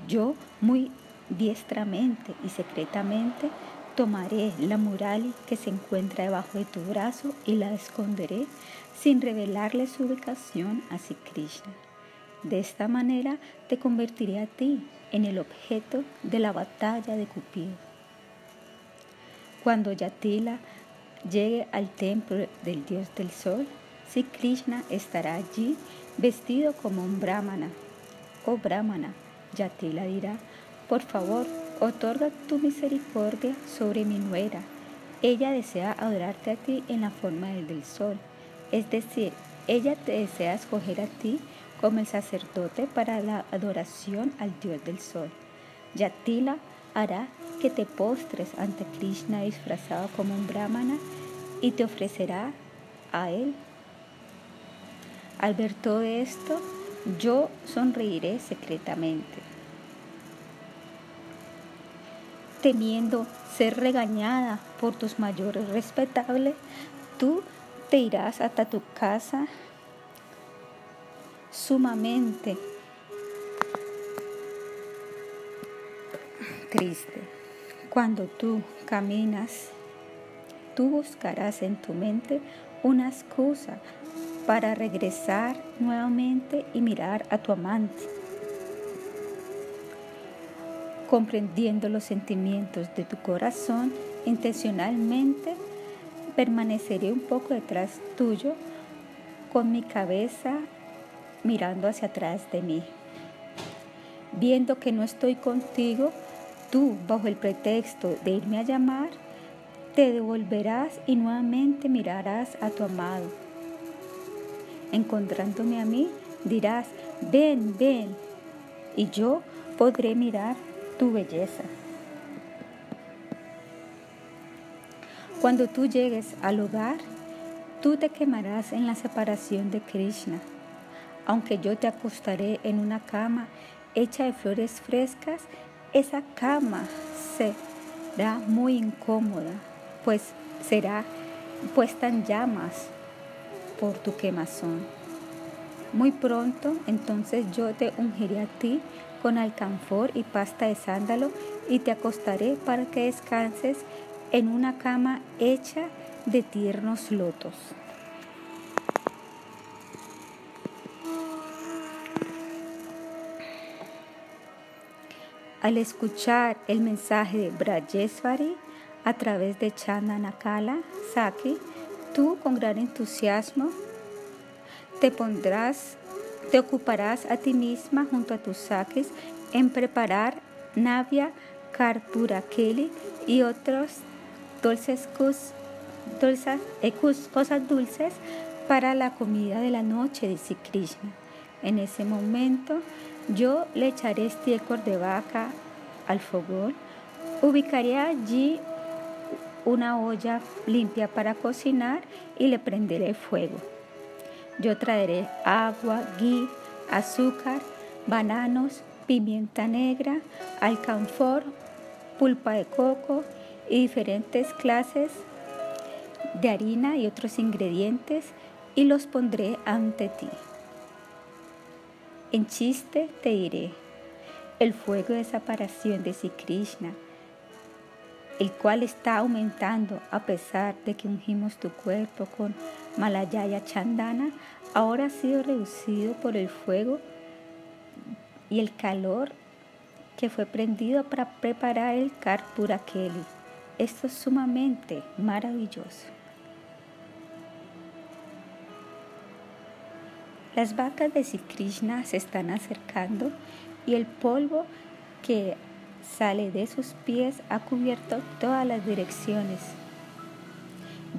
yo muy diestramente y secretamente Tomaré la murali que se encuentra debajo de tu brazo y la esconderé sin revelarle su ubicación a Sri Krishna. De esta manera te convertiré a ti en el objeto de la batalla de Cupido. Cuando Yatila llegue al templo del dios del sol, Sri Krishna estará allí vestido como un brahmana. Oh brahmana, Yatila dirá, por favor, otorga tu misericordia sobre mi nuera. Ella desea adorarte a ti en la forma del sol. Es decir, ella te desea escoger a ti como el sacerdote para la adoración al dios del sol. Yatila hará que te postres ante Krishna disfrazado como un brahmana y te ofrecerá a él. Al ver todo esto, yo sonreiré secretamente. temiendo ser regañada por tus mayores respetables, tú te irás hasta tu casa sumamente triste. Cuando tú caminas, tú buscarás en tu mente una excusa para regresar nuevamente y mirar a tu amante comprendiendo los sentimientos de tu corazón, intencionalmente permaneceré un poco detrás tuyo con mi cabeza mirando hacia atrás de mí. Viendo que no estoy contigo, tú, bajo el pretexto de irme a llamar, te devolverás y nuevamente mirarás a tu amado. Encontrándome a mí, dirás, ven, ven, y yo podré mirar tu belleza. Cuando tú llegues al hogar, tú te quemarás en la separación de Krishna. Aunque yo te acostaré en una cama hecha de flores frescas, esa cama será muy incómoda, pues será puesta en llamas por tu quemazón. Muy pronto entonces yo te ungiré a ti con alcanfor y pasta de sándalo y te acostaré para que descanses en una cama hecha de tiernos lotos. Al escuchar el mensaje de Brajeswari a través de Chandanakala Saki, tú con gran entusiasmo te pondrás te ocuparás a ti misma junto a tus saques en preparar navia, karpurakeli y otros dulces, dulces, eh, cosas dulces para la comida de la noche, dice Krishna. En ese momento yo le echaré estiércol de vaca al fogón, ubicaré allí una olla limpia para cocinar y le prenderé fuego. Yo traeré agua, gui, azúcar, bananos, pimienta negra, alcanfor, pulpa de coco y diferentes clases de harina y otros ingredientes y los pondré ante ti. En chiste te diré, el fuego de separación de Sri Krishna, el cual está aumentando a pesar de que ungimos tu cuerpo con Malayaya Chandana ahora ha sido reducido por el fuego y el calor que fue prendido para preparar el Karpurakeli. Esto es sumamente maravilloso. Las vacas de Sri Krishna se están acercando y el polvo que sale de sus pies ha cubierto todas las direcciones.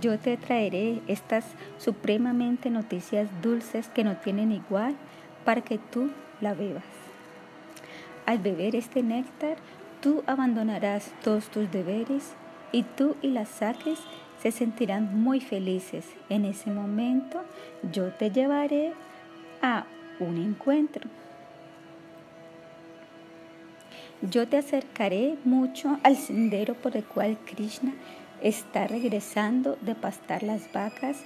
Yo te traeré estas supremamente noticias dulces que no tienen igual para que tú la bebas. Al beber este néctar, tú abandonarás todos tus deberes y tú y las saques se sentirán muy felices. En ese momento yo te llevaré a un encuentro. Yo te acercaré mucho al sendero por el cual Krishna está regresando de pastar las vacas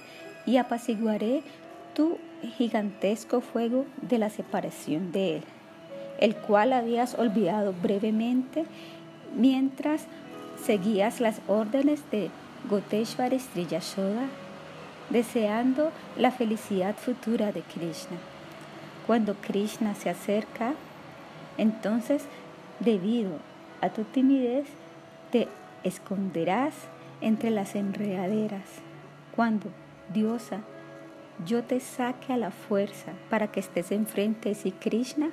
y apaciguaré tu gigantesco fuego de la separación de él, el cual habías olvidado brevemente mientras seguías las órdenes de Goteshwar Yashoda, deseando la felicidad futura de Krishna. Cuando Krishna se acerca, entonces, debido a tu timidez, te esconderás entre las enredaderas. Cuando, diosa, yo te saque a la fuerza para que estés enfrente de si Krishna,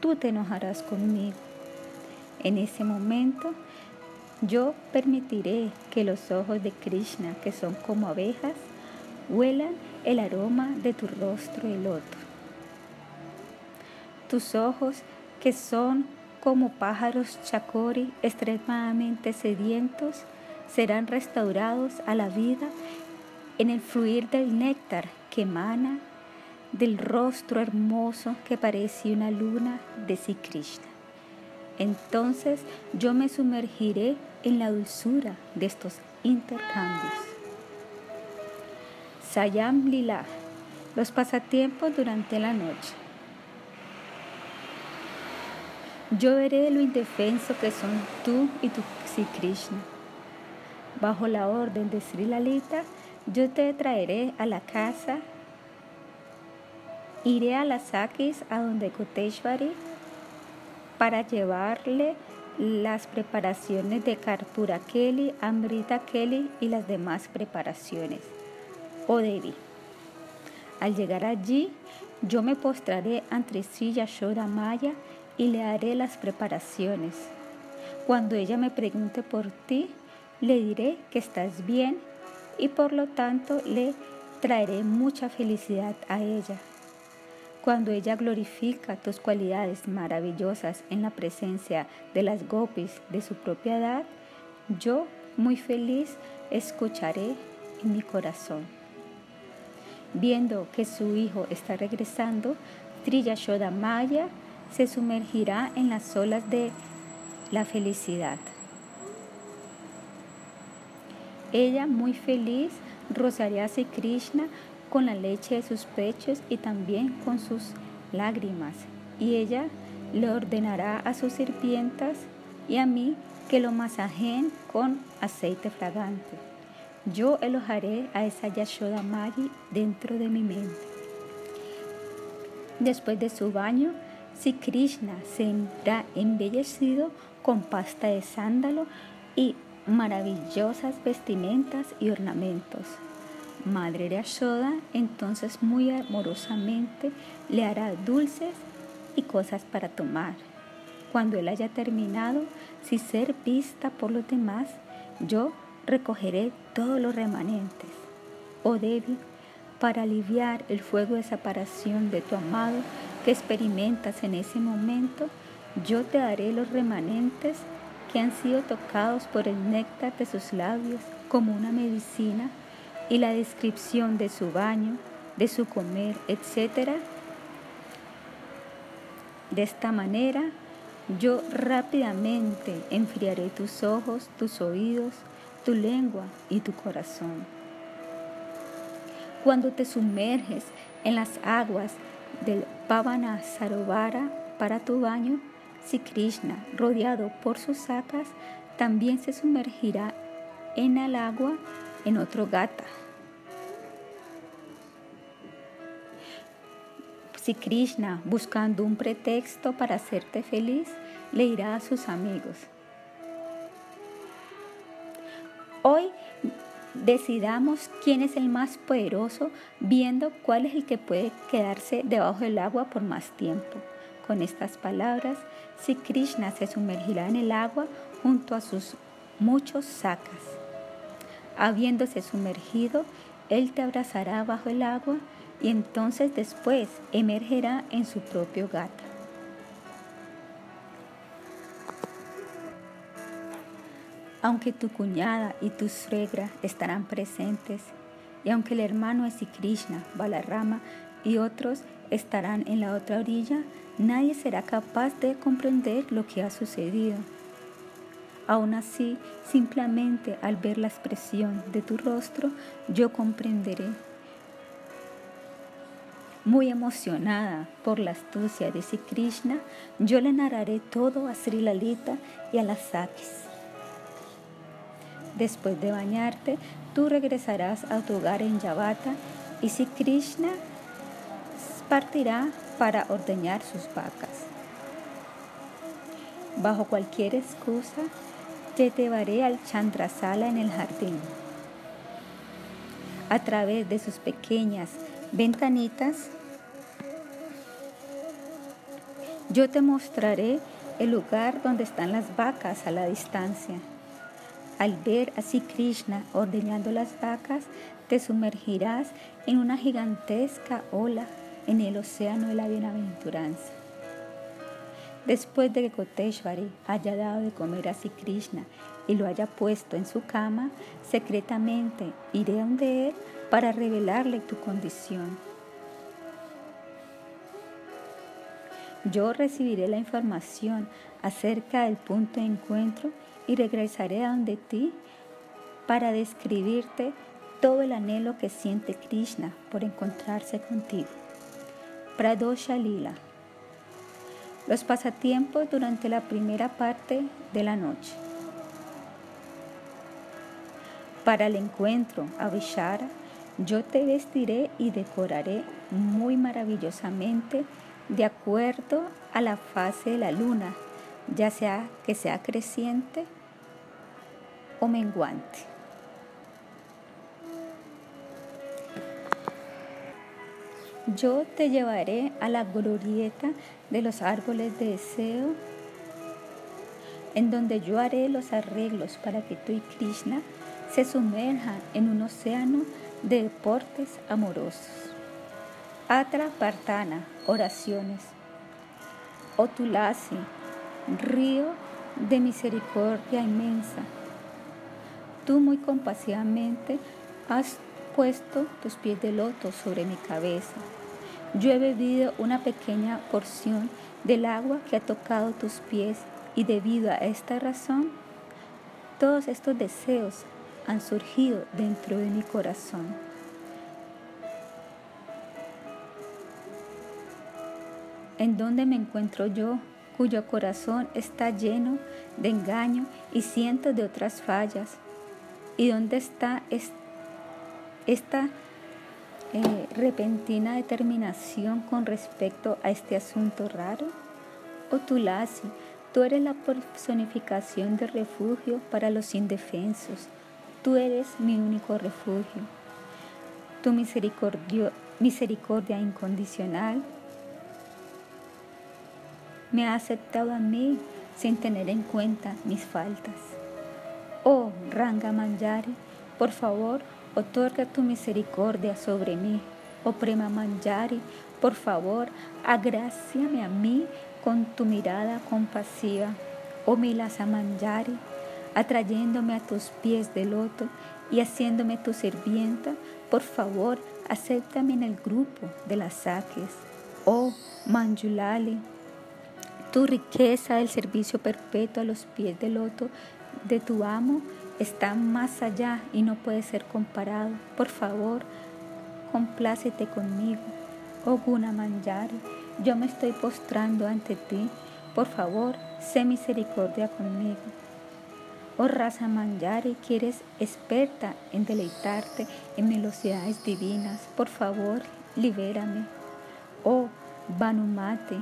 tú te enojarás conmigo. En ese momento, yo permitiré que los ojos de Krishna, que son como abejas, huelan el aroma de tu rostro el loto. Tus ojos, que son como pájaros chacori extremadamente sedientos, serán restaurados a la vida en el fluir del néctar que emana del rostro hermoso que parece una luna de Sri Krishna. Entonces yo me sumergiré en la dulzura de estos intercambios. Sayam Lila, los pasatiempos durante la noche. Yo veré lo indefenso que son tú y tu Sri Krishna. Bajo la orden de Sri Lalita, yo te traeré a la casa. Iré a las Sakis, a donde Koteshwari, para llevarle las preparaciones de Karpura Kelly, Amrita Kelly y las demás preparaciones. Oh Devi. Al llegar allí, yo me postraré ante Sri Yashoda Maya y le haré las preparaciones. Cuando ella me pregunte por ti, le diré que estás bien y por lo tanto le traeré mucha felicidad a ella. Cuando ella glorifica tus cualidades maravillosas en la presencia de las gopis de su propia edad, yo, muy feliz, escucharé en mi corazón. Viendo que su hijo está regresando, Triyashoda Maya se sumergirá en las olas de la felicidad. Ella, muy feliz, rozaría a Krishna con la leche de sus pechos y también con sus lágrimas. Y ella le ordenará a sus sirvientas y a mí que lo masajeen con aceite fragante. Yo elojaré a esa Yashoda Magi dentro de mi mente. Después de su baño, si Krishna se ha embellecido con pasta de sándalo y maravillosas vestimentas y ornamentos. Madre de Ashoda entonces muy amorosamente le hará dulces y cosas para tomar. Cuando él haya terminado, si ser vista por los demás, yo recogeré todos los remanentes. Oh Devi, para aliviar el fuego de separación de tu amado que experimentas en ese momento, yo te daré los remanentes que han sido tocados por el néctar de sus labios como una medicina y la descripción de su baño, de su comer, etc. De esta manera, yo rápidamente enfriaré tus ojos, tus oídos, tu lengua y tu corazón. Cuando te sumerges en las aguas del Pavana Sarovara para tu baño, si Krishna, rodeado por sus sacas, también se sumergirá en el agua en otro gata. Si Krishna, buscando un pretexto para hacerte feliz, le irá a sus amigos. Hoy decidamos quién es el más poderoso, viendo cuál es el que puede quedarse debajo del agua por más tiempo. Con estas palabras, si Krishna se sumergirá en el agua junto a sus muchos sacas. Habiéndose sumergido, Él te abrazará bajo el agua y entonces después emergerá en su propio gata. Aunque tu cuñada y tu suegra estarán presentes, y aunque el hermano es Krishna, Balarama y otros estarán en la otra orilla, nadie será capaz de comprender lo que ha sucedido. Aún así, simplemente al ver la expresión de tu rostro, yo comprenderé. Muy emocionada por la astucia de Sri Krishna, yo le narraré todo a Sri Lalita y a las Sakis. Después de bañarte, tú regresarás a tu hogar en Yavata y si Krishna partirá para ordeñar sus vacas. Bajo cualquier excusa, te llevaré al Chandrasala en el jardín. A través de sus pequeñas ventanitas, yo te mostraré el lugar donde están las vacas a la distancia. Al ver así Krishna ordeñando las vacas, te sumergirás en una gigantesca ola en el océano de la bienaventuranza. Después de que Koteshvari haya dado de comer a Sri Krishna y lo haya puesto en su cama, secretamente iré donde él para revelarle tu condición. Yo recibiré la información acerca del punto de encuentro y regresaré a donde ti para describirte todo el anhelo que siente Krishna por encontrarse contigo. Pradosha Lila. Los pasatiempos durante la primera parte de la noche. Para el encuentro a Vishara, yo te vestiré y decoraré muy maravillosamente de acuerdo a la fase de la luna, ya sea que sea creciente o menguante. Yo te llevaré a la glorieta de los árboles de deseo, en donde yo haré los arreglos para que tú y Krishna se sumerjan en un océano de deportes amorosos. Atra Partana, oraciones. Otulasi, río de misericordia inmensa Tú muy compasivamente has puesto tus pies de loto sobre mi cabeza. Yo he bebido una pequeña porción del agua que ha tocado tus pies y debido a esta razón, todos estos deseos han surgido dentro de mi corazón. ¿En dónde me encuentro yo, cuyo corazón está lleno de engaño y cientos de otras fallas? ¿Y dónde está esta eh, repentina determinación con respecto a este asunto raro? Oh Tulasi, tú eres la personificación de refugio para los indefensos. Tú eres mi único refugio. Tu misericordia incondicional me ha aceptado a mí sin tener en cuenta mis faltas. Oh Ranga Manjari, por favor, otorga tu misericordia sobre mí. Oh Prema Manjari, por favor, agraciame a mí con tu mirada compasiva. Oh Milasa Manjari, atrayéndome a tus pies de loto y haciéndome tu sirvienta, por favor, acéptame en el grupo de las saques. Oh Manjulali, tu riqueza del servicio perpetuo a los pies de loto de tu amo está más allá y no puede ser comparado. Por favor, complácete conmigo. Oh Guna Manjari, yo me estoy postrando ante ti. Por favor, sé misericordia conmigo. Oh Rasa Manjari, que eres experta en deleitarte en velocidades divinas. Por favor, libérame. Oh Vanumate,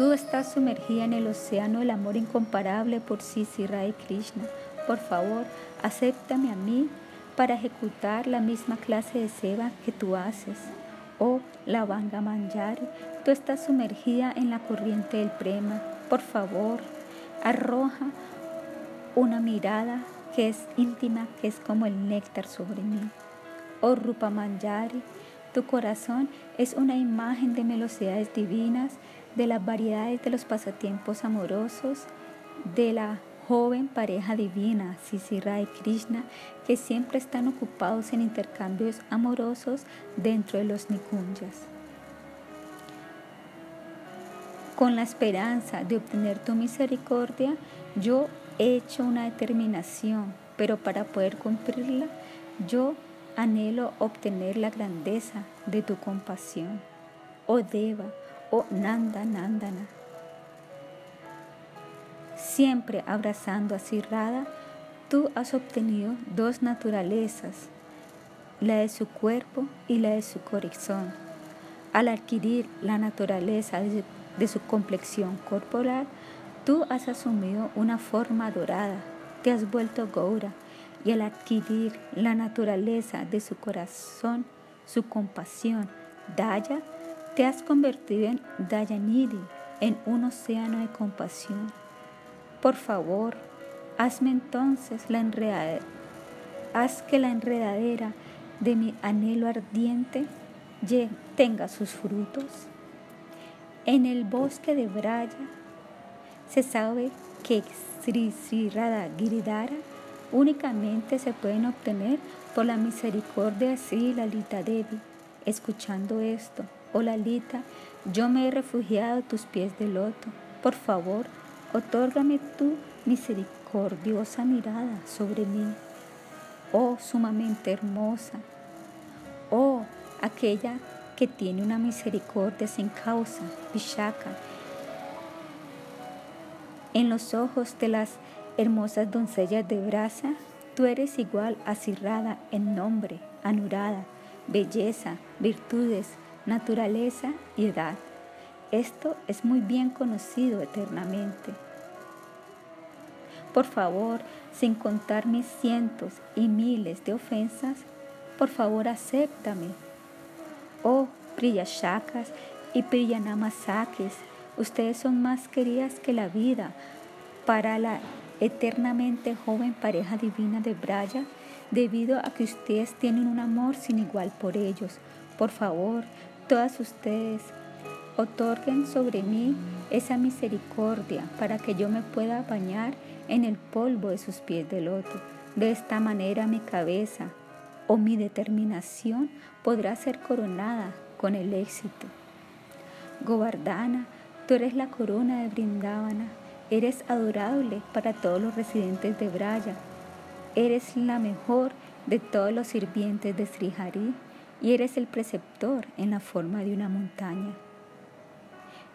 Tú estás sumergida en el océano del amor incomparable por Sisi Rai Krishna. Por favor, acéptame a mí para ejecutar la misma clase de seva que tú haces. Oh, Lavanga Manjari, tú estás sumergida en la corriente del prema. Por favor, arroja una mirada que es íntima, que es como el néctar sobre mí. Oh Rupa Manjari, tu corazón es una imagen de velocidades divinas de las variedades de los pasatiempos amorosos de la joven pareja divina Sisira y Krishna que siempre están ocupados en intercambios amorosos dentro de los Nikunjas. Con la esperanza de obtener tu misericordia, yo he hecho una determinación, pero para poder cumplirla, yo anhelo obtener la grandeza de tu compasión. Oh Deva, o Nanda Nandana. Siempre abrazando a Sirrada, Tú has obtenido dos naturalezas, la de su cuerpo y la de su corazón. Al adquirir la naturaleza de su complexión corporal, tú has asumido una forma dorada, te has vuelto Goura, y al adquirir la naturaleza de su corazón, su compasión, Daya, te has convertido en Dayanidhi, en un océano de compasión. Por favor, hazme entonces la enredadera, haz que la enredadera de mi anhelo ardiente tenga sus frutos. En el bosque de Braya se sabe que Sri Sri únicamente se pueden obtener por la misericordia de Sri Lalita Devi. Escuchando esto, oh Lalita, yo me he refugiado a tus pies de loto. Por favor, otórgame tu misericordiosa mirada sobre mí. Oh sumamente hermosa, oh aquella que tiene una misericordia sin causa, Vishaka. En los ojos de las hermosas doncellas de brasa, tú eres igual a en nombre, anurada, belleza, virtudes, naturaleza y edad. Esto es muy bien conocido eternamente. Por favor, sin contar mis cientos y miles de ofensas, por favor acéptame. Oh, Priyashakas y Priyanamasakis, ustedes son más queridas que la vida para la eternamente joven pareja divina de Braya, debido a que ustedes tienen un amor sin igual por ellos. Por favor, todas ustedes otorguen sobre mí esa misericordia para que yo me pueda bañar en el polvo de sus pies de loto. De esta manera mi cabeza o mi determinación podrá ser coronada con el éxito. Govardhana, tú eres la corona de Brindavana, eres adorable para todos los residentes de Braya, eres la mejor de todos los sirvientes de Srihari y eres el preceptor en la forma de una montaña.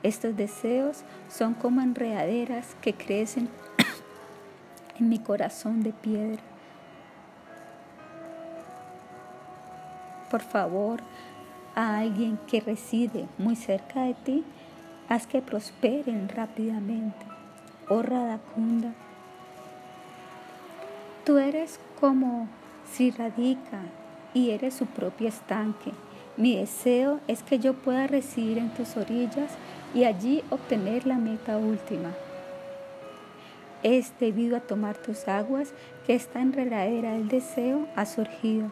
Estos deseos son como enredaderas que crecen <coughs> en mi corazón de piedra. Por favor, a alguien que reside muy cerca de ti, haz que prosperen rápidamente. Oh Radakunda, tú eres como si radica y eres su propio estanque. Mi deseo es que yo pueda residir en tus orillas y allí obtener la meta última. Es debido a tomar tus aguas que esta enredadera del deseo ha surgido.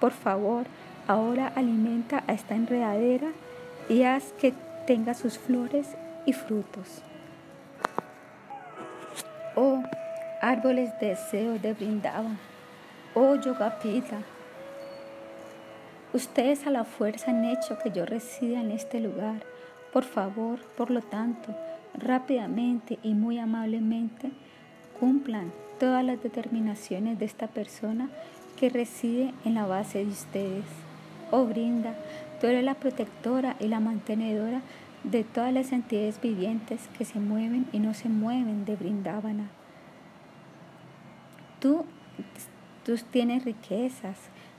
Por favor, ahora alimenta a esta enredadera y haz que tenga sus flores y frutos. Oh, árboles de deseo de brindaba. Oh, Yogapita, Ustedes a la fuerza han hecho que yo resida en este lugar. Por favor, por lo tanto, rápidamente y muy amablemente, cumplan todas las determinaciones de esta persona que reside en la base de ustedes. Oh Brinda, tú eres la protectora y la mantenedora de todas las entidades vivientes que se mueven y no se mueven de Brindávana. Tú, tú tienes riquezas,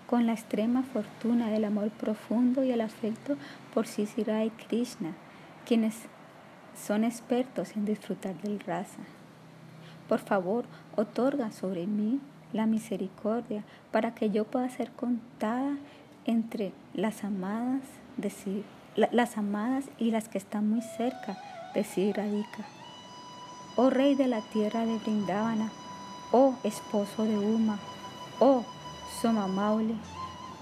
con la extrema fortuna del amor profundo y el afecto por Sisira y Krishna, quienes son expertos en disfrutar del rasa. Por favor, otorga sobre mí la misericordia para que yo pueda ser contada entre las amadas, de, las amadas y las que están muy cerca de Siradika. Oh Rey de la tierra de Brindavana, oh Esposo de Uma, oh Soma Maule,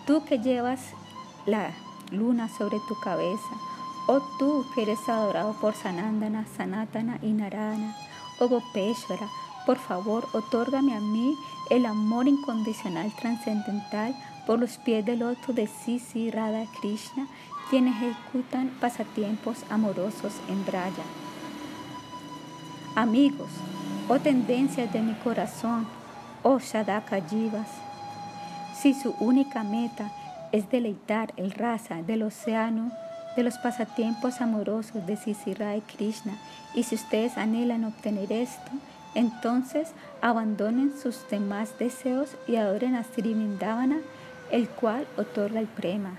tú que llevas la luna sobre tu cabeza, oh tú que eres adorado por Sanandana, Sanatana y Narana, oh Gopeshwara, por favor, otórgame a mí el amor incondicional trascendental por los pies del loto de Sisi Radha Krishna, quienes ejecutan pasatiempos amorosos en Braya. Amigos, oh tendencias de mi corazón, oh Shadaka Jivas, si su única meta es deleitar el raza del océano de los pasatiempos amorosos de Sisira y Krishna, y si ustedes anhelan obtener esto, entonces abandonen sus demás deseos y adoren a Sri Vindavana, el cual otorga el prema.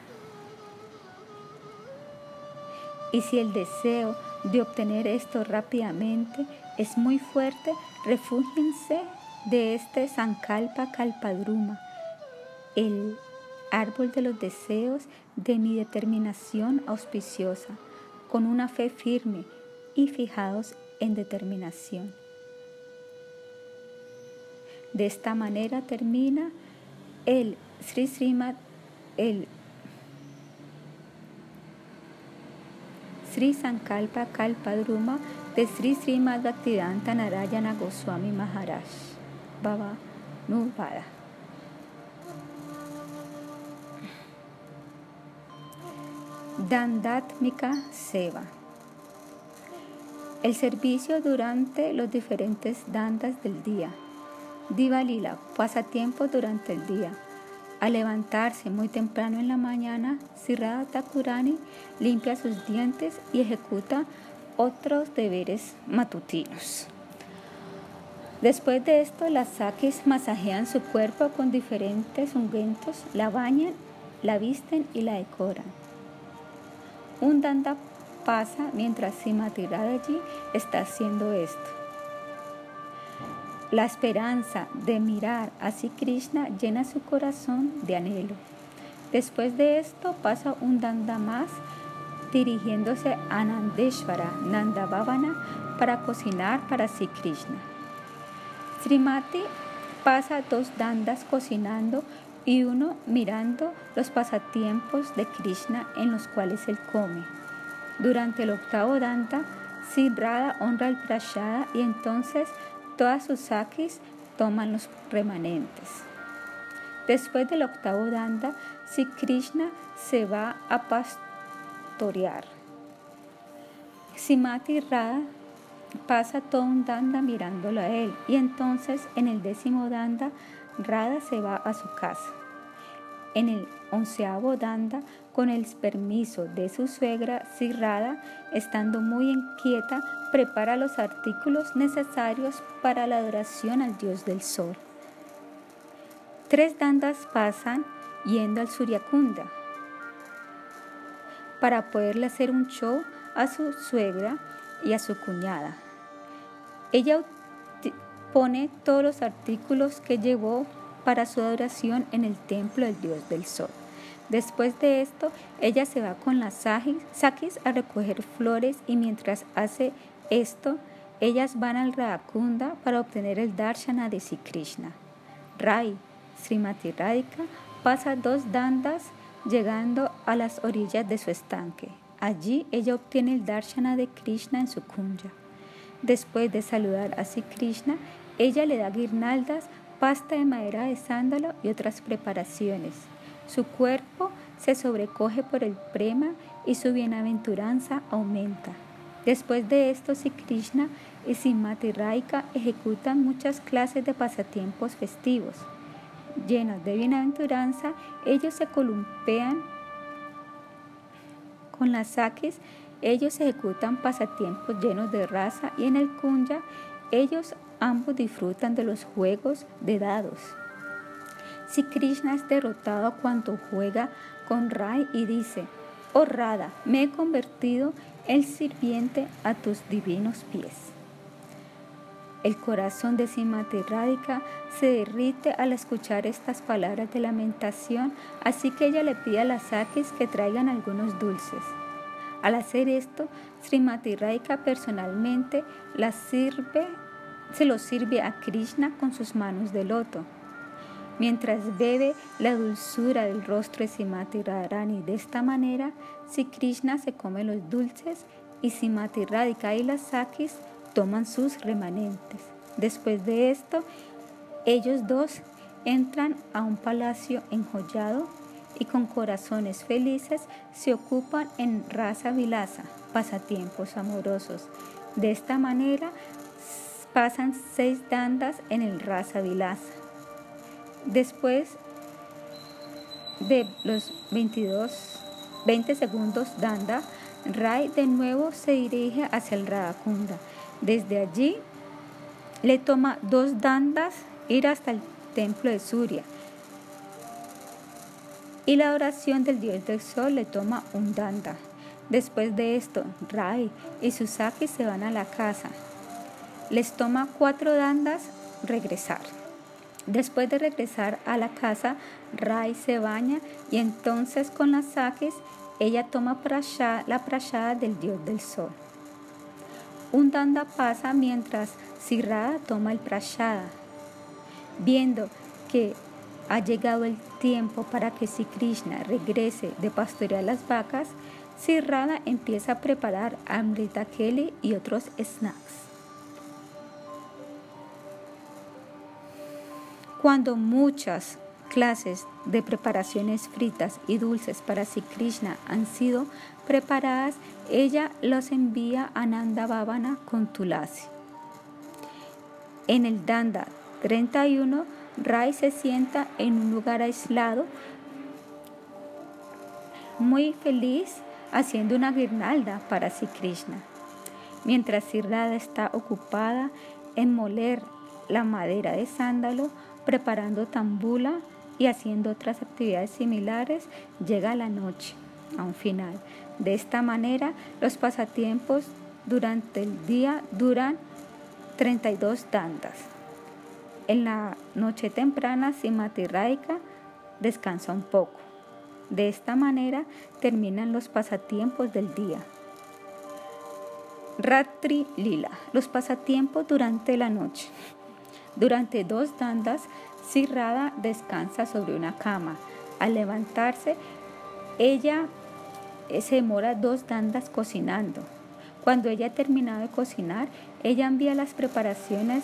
Y si el deseo de obtener esto rápidamente es muy fuerte, refúgiense de este Sankalpa Kalpadruma, el árbol de los deseos de mi determinación auspiciosa, con una fe firme y fijados en determinación. De esta manera termina el Sri Srimad, el Sri Sankalpa Kalpadruma de Sri Srimad Bhaktivedanta Narayana Goswami Maharaj. Baba Nuvada. Dandatmika Seva. El servicio durante los diferentes dandas del día. Divalila, pasatiempo durante el día. Al levantarse muy temprano en la mañana, Sirada Takurani limpia sus dientes y ejecuta otros deberes matutinos. Después de esto, las sakis masajean su cuerpo con diferentes ungüentos, la bañan, la visten y la decoran. Un danda pasa mientras Simati Radhaji está haciendo esto. La esperanza de mirar a Sri Krishna llena su corazón de anhelo. Después de esto pasa un danda más dirigiéndose a Nandeshvara, Nandabhavana, para cocinar para Sri Krishna. Srimati pasa dos dandas cocinando y uno mirando los pasatiempos de Krishna en los cuales él come. Durante el octavo danda, Sibrada honra el prashada y entonces todas sus sakis toman los remanentes. Después del octavo danda, si Krishna se va a pastorear. Simati Radha pasa todo un danda mirándolo a él y entonces en el décimo danda Radha se va a su casa. En el onceavo danda, con el permiso de su suegra, Radha, estando muy inquieta, prepara los artículos necesarios para la adoración al dios del sol. Tres dandas pasan yendo al Suryakunda para poderle hacer un show a su suegra y a su cuñada. Ella pone todos los artículos que llevó para su adoración en el templo del dios del sol. Después de esto, ella se va con las sakis a recoger flores y mientras hace esto, ellas van al Radhakunda para obtener el darshana de Sri Krishna. Rai, Srimati Radhika, pasa dos dandas llegando a las orillas de su estanque. Allí ella obtiene el darshana de Krishna en su kunja. Después de saludar a Sri Krishna, ella le da guirnaldas, pasta de madera de sándalo y otras preparaciones. Su cuerpo se sobrecoge por el prema y su bienaventuranza aumenta. Después de esto, Sri Krishna y Simati Raika ejecutan muchas clases de pasatiempos festivos. Llenos de bienaventuranza, ellos se columpean con las saques, ellos ejecutan pasatiempos llenos de raza y en el kunya ellos ambos disfrutan de los juegos de dados. Si Krishna es derrotado cuando juega con Rai y dice, oh Radha, me he convertido en sirviente a tus divinos pies. El corazón de Simati Radhika se derrite al escuchar estas palabras de lamentación, así que ella le pide a las Sakis que traigan algunos dulces. Al hacer esto, Srimati Radhika personalmente la sirve, se lo sirve a Krishna con sus manos de loto. Mientras bebe la dulzura del rostro de Simati Radharani de esta manera, si Krishna se come los dulces y Simati Radhika y las Sakis toman sus remanentes. Después de esto, ellos dos entran a un palacio enjollado y con corazones felices se ocupan en raza vilasa, pasatiempos amorosos. De esta manera pasan seis dandas en el raza vilasa. Después de los 22, 20 segundos danda, Rai de nuevo se dirige hacia el Radhakunda desde allí, Le toma dos dandas ir hasta el templo de Surya. Y la adoración del dios del sol le toma un danda. Después de esto, Rai y Susaki se van a la casa. Les toma cuatro dandas regresar. Después de regresar a la casa, Rai se baña y entonces con las saques ella toma la prashada del dios del sol. Un danda pasa mientras Sirrada toma el prashada. Viendo que ha llegado el tiempo para que si Krishna regrese de pastorear las vacas, Sirrada empieza a preparar amrita keli y otros snacks. Cuando muchas clases de preparaciones fritas y dulces para Sri Krishna han sido preparadas, ella los envía a Nanda Bhavana con Tulasi. En el Danda 31, Rai se sienta en un lugar aislado, muy feliz, haciendo una guirnalda para Sri Krishna. Mientras Sri está ocupada en moler la madera de sándalo, preparando tambula y haciendo otras actividades similares, llega la noche a un final. De esta manera, los pasatiempos durante el día duran 32 tandas. En la noche temprana, Simati Raika descansa un poco. De esta manera terminan los pasatiempos del día. Ratri Lila, los pasatiempos durante la noche. Durante dos dandas, Sirrada descansa sobre una cama. Al levantarse, ella eh, se demora dos dandas cocinando. Cuando ella ha terminado de cocinar, ella envía las preparaciones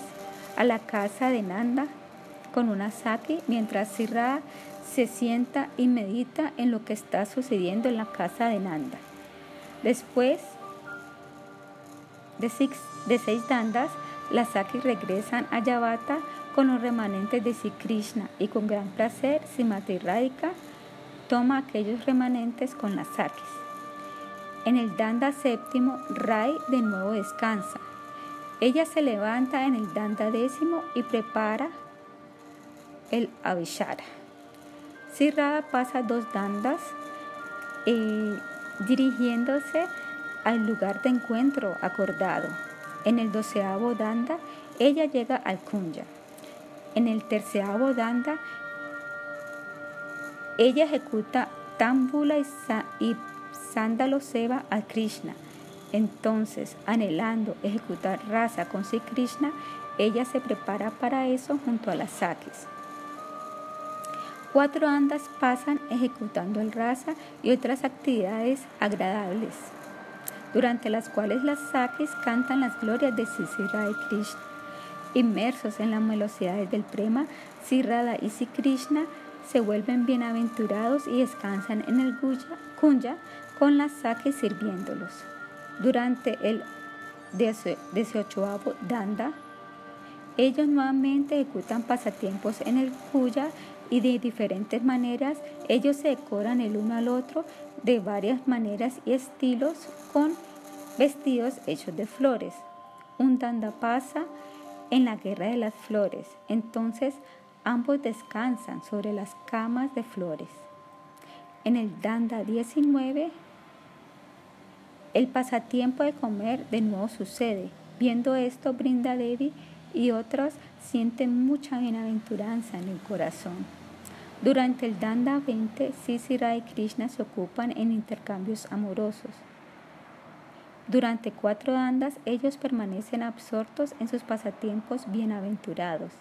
a la casa de Nanda con una sake, mientras Sirrada se sienta y medita en lo que está sucediendo en la casa de Nanda. Después de seis, de seis dandas, las Sakis regresan a Yavata con los remanentes de Sri Krishna y con gran placer Simati Radhika toma aquellos remanentes con las Sakis. En el Danda séptimo, Rai de nuevo descansa. Ella se levanta en el Danda décimo y prepara el Avishara. Sirrada pasa dos dandas eh, dirigiéndose al lugar de encuentro acordado. En el doceavo danda, ella llega al Kunja. En el terceavo danda, ella ejecuta Tambula y, Sándalo Seva a Krishna. Entonces, anhelando ejecutar raza con Sri Krishna, ella se prepara para eso junto a las Sakis. Cuatro andas pasan ejecutando el rasa y otras actividades agradables durante las cuales las Sakis cantan las glorias de Sisira y Krishna. Inmersos en las velocidades del prema, Sirada y Sri Krishna se vuelven bienaventurados y descansan en el Kunja con las Sakis sirviéndolos. Durante el 18 Danda, ellos nuevamente ejecutan pasatiempos en el Kuya y de diferentes maneras ellos se decoran el uno al otro de varias maneras y estilos con vestidos hechos de flores. Un danda pasa en la guerra de las flores, entonces ambos descansan sobre las camas de flores. En el danda 19, el pasatiempo de comer de nuevo sucede. Viendo esto, Brinda Devi y otros sienten mucha bienaventuranza en el corazón. Durante el Danda 20, Sisira y Krishna se ocupan en intercambios amorosos. Durante cuatro dandas ellos permanecen absortos en sus pasatiempos bienaventurados.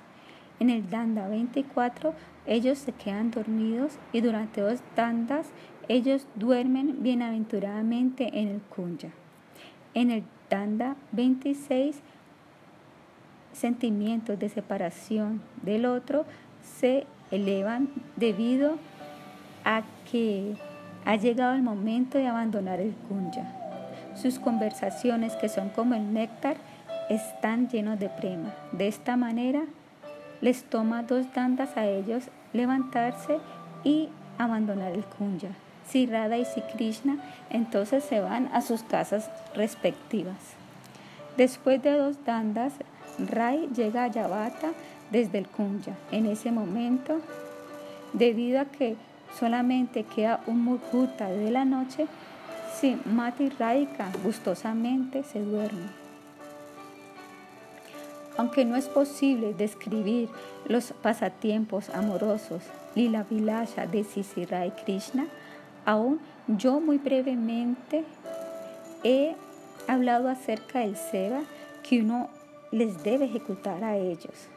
En el danda 24 ellos se quedan dormidos y durante dos dandas ellos duermen bienaventuradamente en el kunya. En el danda 26 sentimientos de separación del otro se elevan debido a que ha llegado el momento de abandonar el kunya. Sus conversaciones, que son como el néctar, están llenos de prema. De esta manera, les toma dos dandas a ellos levantarse y abandonar el kunya. Si Radha y si Krishna entonces se van a sus casas respectivas. Después de dos dandas, Rai llega a Yavata desde el Kunya. En ese momento, debido a que solamente queda un murguta de la noche, si Mati Raika gustosamente se duerme. Aunque no es posible describir los pasatiempos amorosos Lila Vilasha de Sisirai Krishna, aún yo muy brevemente he hablado acerca del seva que uno les debe ejecutar a ellos.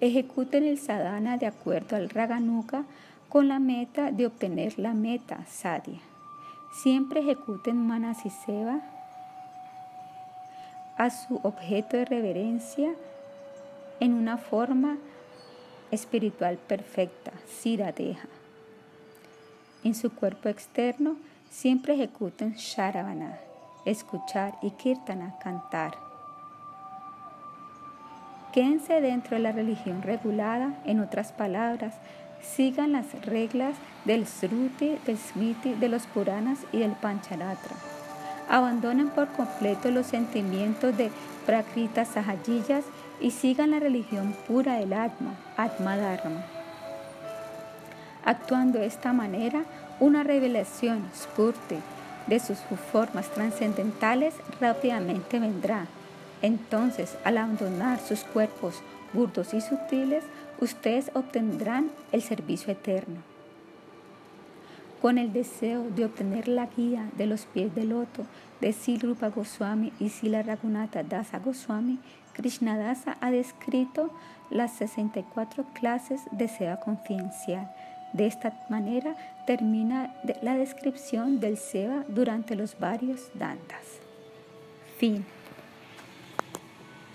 Ejecuten el sadhana de acuerdo al raganuka con la meta de obtener la meta sadhya. Siempre ejecuten manasiseva a su objeto de reverencia en una forma espiritual perfecta, Siradeja. En su cuerpo externo siempre ejecuten Sharavana, escuchar y Kirtana, cantar. Quédense dentro de la religión regulada, en otras palabras, sigan las reglas del Sruti, del Smriti, de los Puranas y del Pancharatra. Abandonen por completo los sentimientos de Prakrita Sahajiyas y sigan la religión pura del Atma, Atma Dharma. Actuando de esta manera, una revelación, Spurti, de sus formas trascendentales rápidamente vendrá. Entonces, al abandonar sus cuerpos burdos y sutiles, ustedes obtendrán el servicio eterno con el deseo de obtener la guía de los pies del loto de Silrupa Goswami y Sila Raghunatha Dasa Goswami, Krishnadasa ha descrito las 64 clases de seva confidencial. De esta manera termina la descripción del seva durante los varios dandas. Fin.